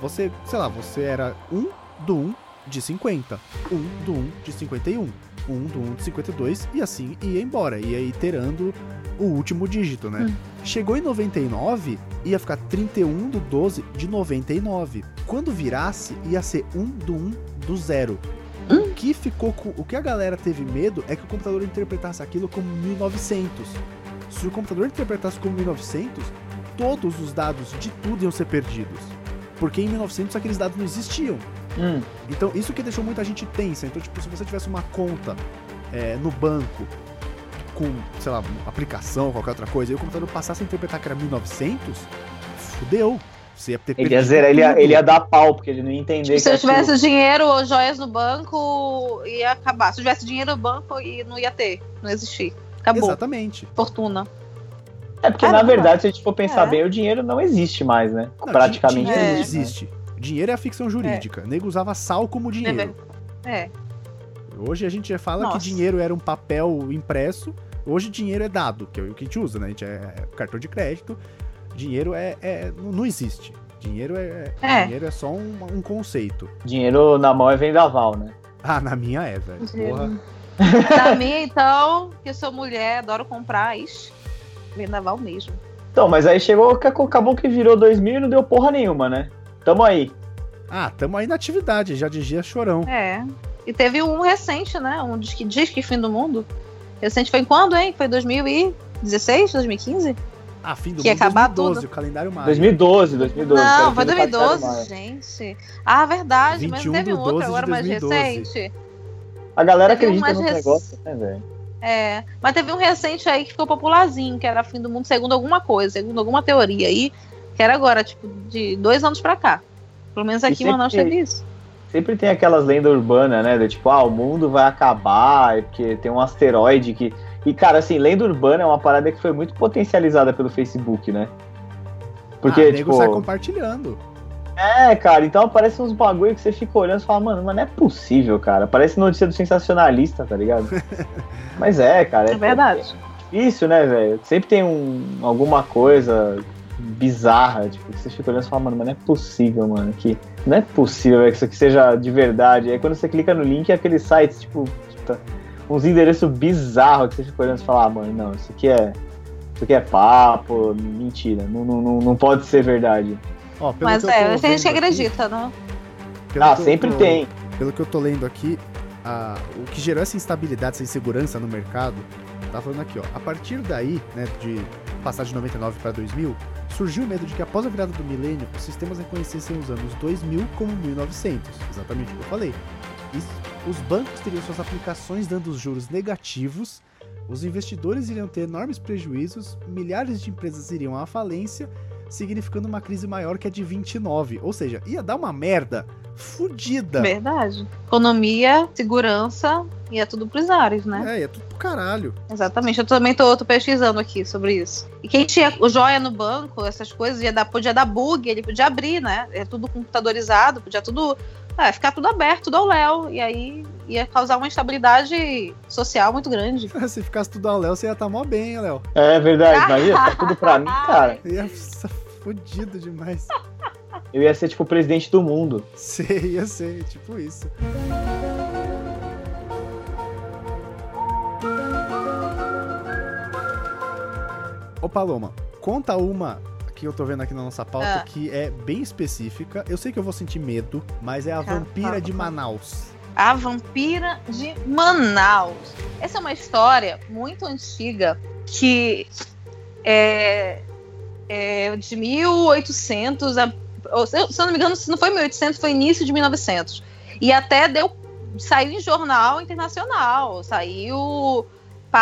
Você, sei lá, você era 1 do 1 de 50, 1 do 1 de 51, 1 do 1 de 52 e assim ia embora. Ia iterando o último dígito, né? Chegou em 99, ia ficar 31 do 12 de 99. Quando virasse, ia ser 1 do 1 do 0. O que ficou com. O que a galera teve medo é que o computador interpretasse aquilo como 1900. Se o computador interpretasse como 1900, todos os dados de tudo iam ser perdidos. Porque em 1900 aqueles dados não existiam. Hum. Então, isso que deixou muita gente tensa. Então, tipo, se você tivesse uma conta é, no banco com, sei lá, aplicação, qualquer outra coisa, e o computador passasse a interpretar que era 1900, fudeu. Você ia ter Ele ia, ele, ia, ele ia dar pau, porque ele não ia entender Tipo, se eu tivesse aquilo- dinheiro ou joias no banco, ia acabar. Se eu tivesse dinheiro no banco, e não ia ter. Não existir. Acabou. Exatamente. Fortuna. É porque, na Caramba. verdade, se a gente for pensar É. bem, o dinheiro não existe mais, né? Não, Praticamente dinheiro não É. existe. Dinheiro é a ficção jurídica. Nego usava sal como dinheiro. É. Hoje a gente já fala Nossa. que dinheiro era um papel impresso. Hoje dinheiro é dado, que é o que a gente usa, né? A gente é cartão de crédito. Dinheiro é, é- não existe. Dinheiro é, É. dinheiro é só um, um conceito. Dinheiro na mão é vendaval, né? Ah, na minha é, velho. Porra. Pra mim, então, que eu sou mulher, adoro comprar, ixi, vendaval mesmo. Então, mas aí chegou, acabou que virou 2000 e não deu porra nenhuma, né? Tamo aí. Ah, tamo aí na atividade, já dizia chorão. É. E teve um recente, né? Um diz que diz que fim do mundo. Recente foi em quando, hein? Foi 2016, 2015? Ah, fim do Que mundo acabar 2012, tudo. o calendário maio. 2012, 2012. não, foi fez o calendário 2012, maia. gente. Ah, verdade, mas 21 não teve um outro 12 de agora mais 2012. recente. A galera Teve acredita nos rec- negócios, né, velho? É, mas teve um recente aí que ficou popularzinho, que era fim do mundo segundo alguma coisa, segundo alguma teoria aí, que era agora, tipo, de dois anos pra cá. Pelo menos aqui em Manaus teve isso. Sempre tem aquelas lendas urbanas, né? Do tipo, ah, o mundo vai acabar, é porque tem um asteroide que. E, cara, assim, lenda urbana é uma parada que foi muito potencializada pelo Facebook, né? Porque, ah, nego tipo. sai compartilhando. É, cara, então aparece uns bagulho que você fica olhando e fala, mano, mas não é possível, cara. Parece notícia do sensacionalista, tá ligado? [LAUGHS] mas é, cara. É verdade. difícil, né, velho? Sempre tem um, alguma coisa bizarra, tipo, que você fica olhando e fala, mano, mas não é possível, mano, que não é possível véio, que isso aqui seja de verdade. Aí quando você clica no link, é aqueles sites, tipo, puta, uns endereços bizarros que você fica olhando e fala, ah, mano, não, isso aqui é. Isso aqui é papo, mentira, não, não, não, não pode ser verdade. Ó, pelo Mas é, tem gente que acredita, né? pelo Ah, eu sempre tô- tem. Pelo que eu tô lendo aqui, a- o que gerou essa instabilidade, essa insegurança no mercado, tá falando aqui, ó. A partir daí, né, de passar de 99 para 2000, surgiu o medo de que após a virada do milênio, os sistemas reconhecessem os anos 2000 como 1900, exatamente o que eu falei. Os bancos teriam suas aplicações dando juros negativos, os investidores iriam ter enormes prejuízos, milhares de empresas iriam à falência, significando uma crise maior que a de 29. Ou seja, ia dar uma merda fudida. Verdade. Economia, segurança, ia tudo pros ares, né? É, ia tudo pro caralho. Exatamente. Eu também tô, tô pesquisando aqui sobre isso. E quem tinha o joia no banco, essas coisas, ia dar, podia dar bug, ele podia abrir, né? É tudo computadorizado, podia tudo. É, ficar tudo aberto, tudo ao léu. E aí ia causar uma instabilidade social muito grande. [LAUGHS] Se ficasse tudo ao Léo, você ia estar mó bem, hein, Léo. É verdade, imagina, tá tudo pra mim, cara. [LAUGHS] Ia estar fudido demais. Eu ia ser tipo o presidente do mundo. Você ia ser, tipo isso. Ô Paloma, conta uma que eu tô vendo aqui na nossa pauta Ah. que é bem específica. Eu sei que eu vou sentir medo, mas é a vampira de. Manaus. A Vampira de Manaus. Essa é uma história muito antiga que é, é de 1800, a, se eu não me engano, se não foi 1800, foi início de 1900. E até deu saiu em jornal internacional, saiu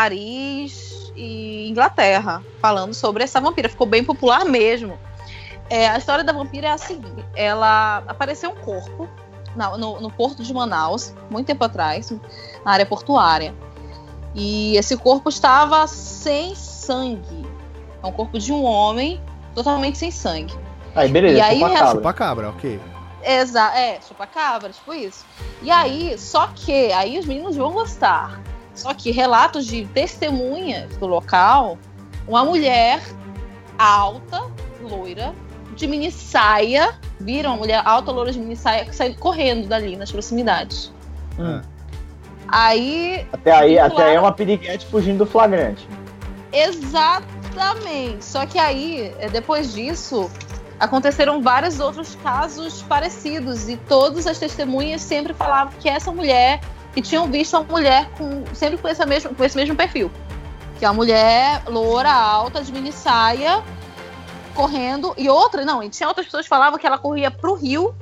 Paris e Inglaterra falando sobre essa vampira. Ficou bem popular mesmo. É, a história da vampira é a seguinte: ela apareceu um corpo na- no, no porto de Manaus, muito tempo atrás, na área portuária. E esse corpo estava sem sangue. É um corpo de um homem totalmente sem sangue. Aí, beleza, E aí, chupa essa- cabra. Chupa cabra, ok. Exa é, chupa-cabra, tipo isso. E aí, só que, aí os meninos vão gostar. Só que relatos de testemunhas do local, uma mulher alta, loira, de mini saia, viram uma mulher alta, loira de mini saia saindo correndo dali nas proximidades. Hum. Aí, Até aí, Claro. até aí é uma piriguete fugindo do flagrante. exatamente. Só que aí, eh, depois disso, aconteceram vários outros casos parecidos e todas as testemunhas sempre falavam que essa mulher que tinham visto uma mulher com sempre com esse mesmo com esse mesmo perfil, que é uma mulher loura, alta, de mini saia, correndo e outra não, e tinha outras pessoas que falavam que ela corria pro rio,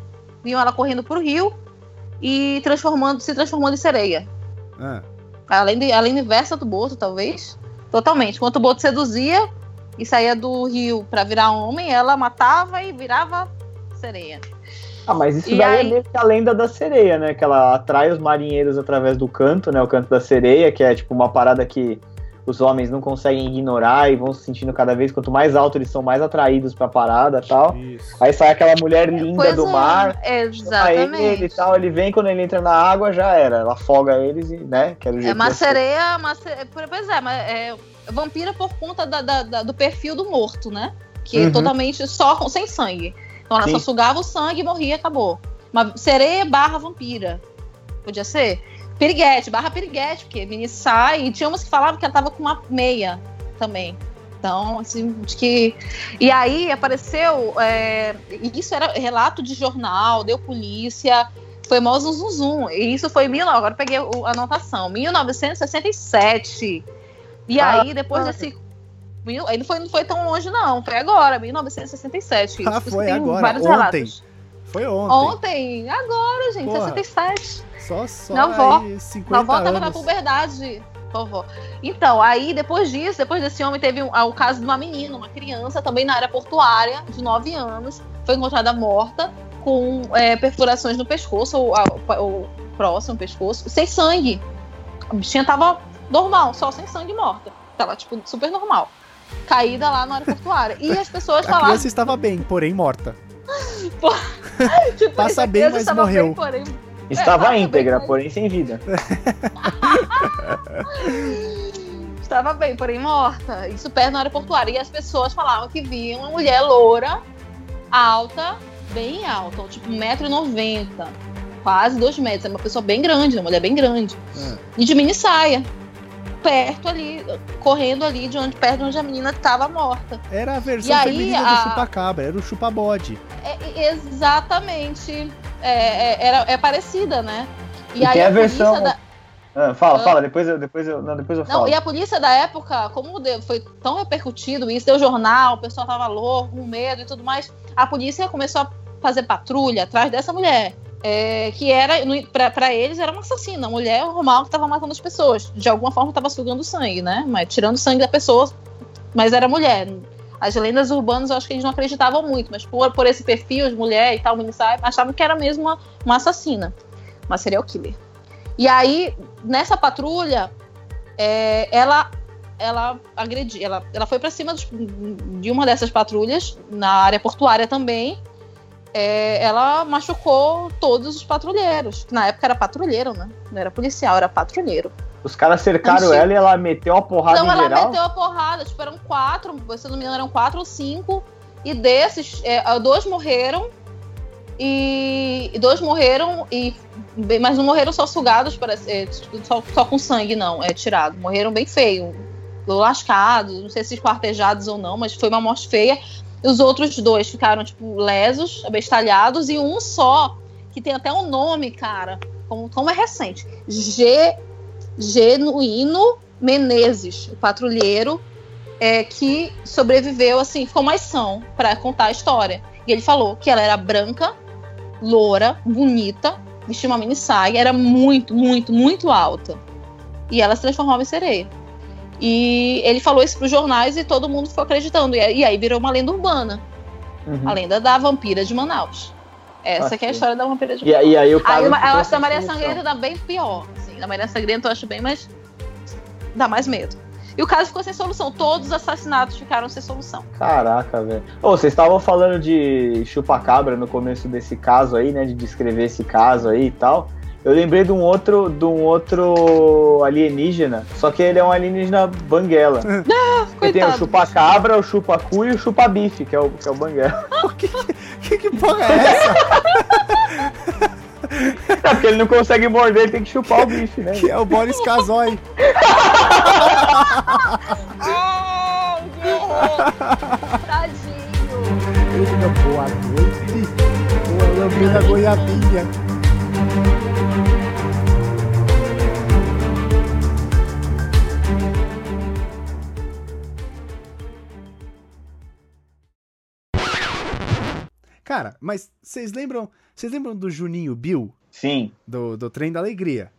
viam ela correndo pro rio e transformando se transformando em sereia. Ah, Além, de, além inversa do Boto, talvez. Totalmente. Enquanto o Boto seduzia e saía do rio pra virar homem, ela matava e virava sereia. Ah, mas isso E daí aí- é meio que a lenda da sereia, né? Que ela atrai os marinheiros através do canto, né? O canto da sereia, que é tipo uma parada que os homens não conseguem ignorar e vão se sentindo cada vez, quanto mais alto eles são, mais atraídos pra parada e tal. isso. Aí sai aquela mulher linda Pois do é, mar, chama ele Exatamente. tal, ele vem, quando ele entra na água, já era. Ela afoga eles e, né? Que É jeito uma sereia, uma se- pois é, mas é vampira por conta da- da- da- do perfil do morto, né? Que é Uhum. totalmente só sem sangue. Então ela Sim. só sugava o sangue e morria, acabou. Uma sereia barra vampira. Podia ser? Piriguete, barra piriguete, porque mini sai. E tinha umas que falavam que ela tava com uma meia também. Então, assim, de que. E aí apareceu. é, e Isso era relato de jornal, deu polícia. Foi mó zum, zum, zum. E isso foi em mil, agora eu peguei a anotação, 1967. E Ah, aí, depois desse. Mil- Aí não foi, não foi tão longe, não. Foi agora, 1967. Ah, Por isso que foi tem agora, vários ontem. relatos. Foi ontem. Ontem, agora, gente, Porra. 67. Só, só Na avó. aí 50 Vovó tava na anos. puberdade, vovó. Então, aí depois disso, depois desse homem, teve um- ah, o caso de uma menina, uma criança, também na área portuária, de 9 anos, foi encontrada morta com é, perfurações no pescoço, ou, ah, ou próximo pescoço, sem sangue. A bichinha tava normal, só sem sangue morta. Tava, tipo, super normal. Caída lá na área portuária. E as pessoas A falavam. criança estava bem, porém morta. [LAUGHS] tipo, passa a bem, mas morreu. bem, porém, Estava tava íntegra, bem, porém sem vida. [LAUGHS] Estava bem, porém morta. Isso perto na área portuária. E as pessoas falavam que viam uma mulher loura, alta, bem alta, tipo 1,90m, quase 2 metros. É uma pessoa bem grande, uma mulher bem grande. Ah. E de mini saia. Perto ali, correndo ali, de onde, perto de onde a menina estava morta. Era a versão E aí, feminina do a- chupa-cabra, era o chupa-bode. É, exatamente. É, é- era, é parecida, né? E, E aí tem a polícia versão- da- Ah, fala, Ah. fala, depois eu, depois eu, não, depois eu Não, falo. e a polícia da época, como deu- foi tão repercutido isso, deu jornal, o pessoal tava louco, com medo e tudo mais, a polícia começou a fazer patrulha atrás dessa mulher. É, que era, pra eles, era uma assassina, uma mulher normal que tava matando as pessoas. De alguma forma tava sugando sangue, né? Mas tirando sangue da pessoa, mas era mulher. As lendas urbanas eu acho que eles não acreditavam muito, mas por, por esse perfil de mulher e tal, minissaia, achavam que era mesmo uma, uma assassina, uma serial killer. E aí, nessa patrulha, é, ela ela agrediu, ela, ela foi pra cima dos- de uma dessas patrulhas, na área portuária também. É, ela machucou todos os patrulheiros. Na época era patrulheiro, né? Não era policial, era patrulheiro. Os caras cercaram Antigo. ela e ela meteu uma porrada Então ela geral. meteu a porrada, tipo, eram quatro, se não me engano, eram quatro ou cinco. E desses, é, dois morreram. E, e dois morreram, e, mas não morreram só sugados, parece, é, só, só com sangue, não, é tirado. Morreram bem feio, lascados, não sei se esquartejados ou não, mas foi uma morte feia. Os outros dois ficaram, tipo, lesos, abestalhados, e um só, que tem até um nome, cara, como, como é recente. G. Genuíno Menezes, o patrulheiro é, que sobreviveu, assim, ficou mais são para contar a história. E ele falou que ela era branca, loura, bonita, vestia uma mini saia, era muito, muito, muito alta. E ela se transformava em sereia. E ele falou isso pros jornais e todo mundo ficou acreditando. E aí- virou uma lenda urbana. Uhum. A lenda da vampira de Manaus. Essa que é a história da vampira de E, aí- e aí cara. Aí, eu ficou acho da Maria. Sangrenta dá bem pior. Assim. Da Maria Sangrenta eu acho bem mais. dá mais medo. E o caso ficou sem solução. Todos os assassinatos ficaram sem solução. Caraca, velho. Ô, vocês estavam falando de chupacabra no começo desse caso aí, né? De descrever esse caso aí e tal. Eu lembrei de um outro, de um outro alienígena, só que ele é um alienígena banguela. Porque tem o chupacabra, o chupacu e o chupabife, que é o, que é o banguela. [LAUGHS] Que, que porra é essa? [LAUGHS] É porque ele não consegue morder, ele tem que chupar o bife, né? Que é o Boris Casoy. [LAUGHS] Que horror! Tadinho! Ele fica, boa noite. Boa lambida goiabinha. Cara, mas vocês lembram, vocês lembram do Juninho Bill, Sim, do, do Trem da Alegria?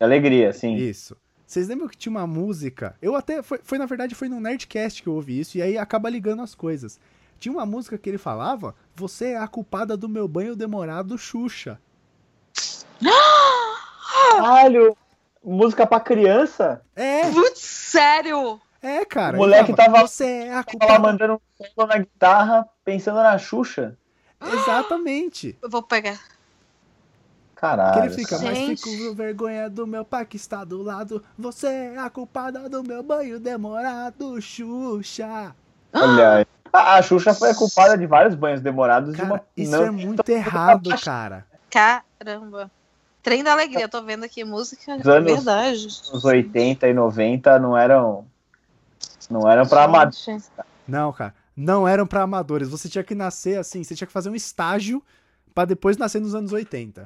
alegria, sim. Isso. Vocês lembram que tinha uma música? Eu até. Foi, foi, na verdade, foi no Nerdcast que eu ouvi isso, e aí acaba ligando as coisas. Tinha uma música que ele falava: Você é a culpada do meu banho demorado, Xuxa. [GASPS] Caralho, música pra criança? É, Putz, sério? é, cara. O moleque Ele falava, tava- Você é a Tava culpada. mandando um solo na guitarra, pensando na Xuxa. [GASPS] Exatamente. Eu vou pegar. Que Caralho. ele fica, mas Gente. fico com vergonha do meu pai que está do lado. Você é a culpada do meu banho demorado, Xuxa. [GASPS] Olha aí. A, a Xuxa foi a culpada de vários banhos demorados de Cara, uma. isso não- é muito errado, cara. Caramba. Trem da Alegria, tô vendo aqui música. Os anos- Verdade. Os 80 e 90 não eram. Não eram pra. Gente. Não, cara. Não eram pra amadores. Você tinha que nascer assim, você tinha que fazer um estágio pra depois nascer nos anos 80.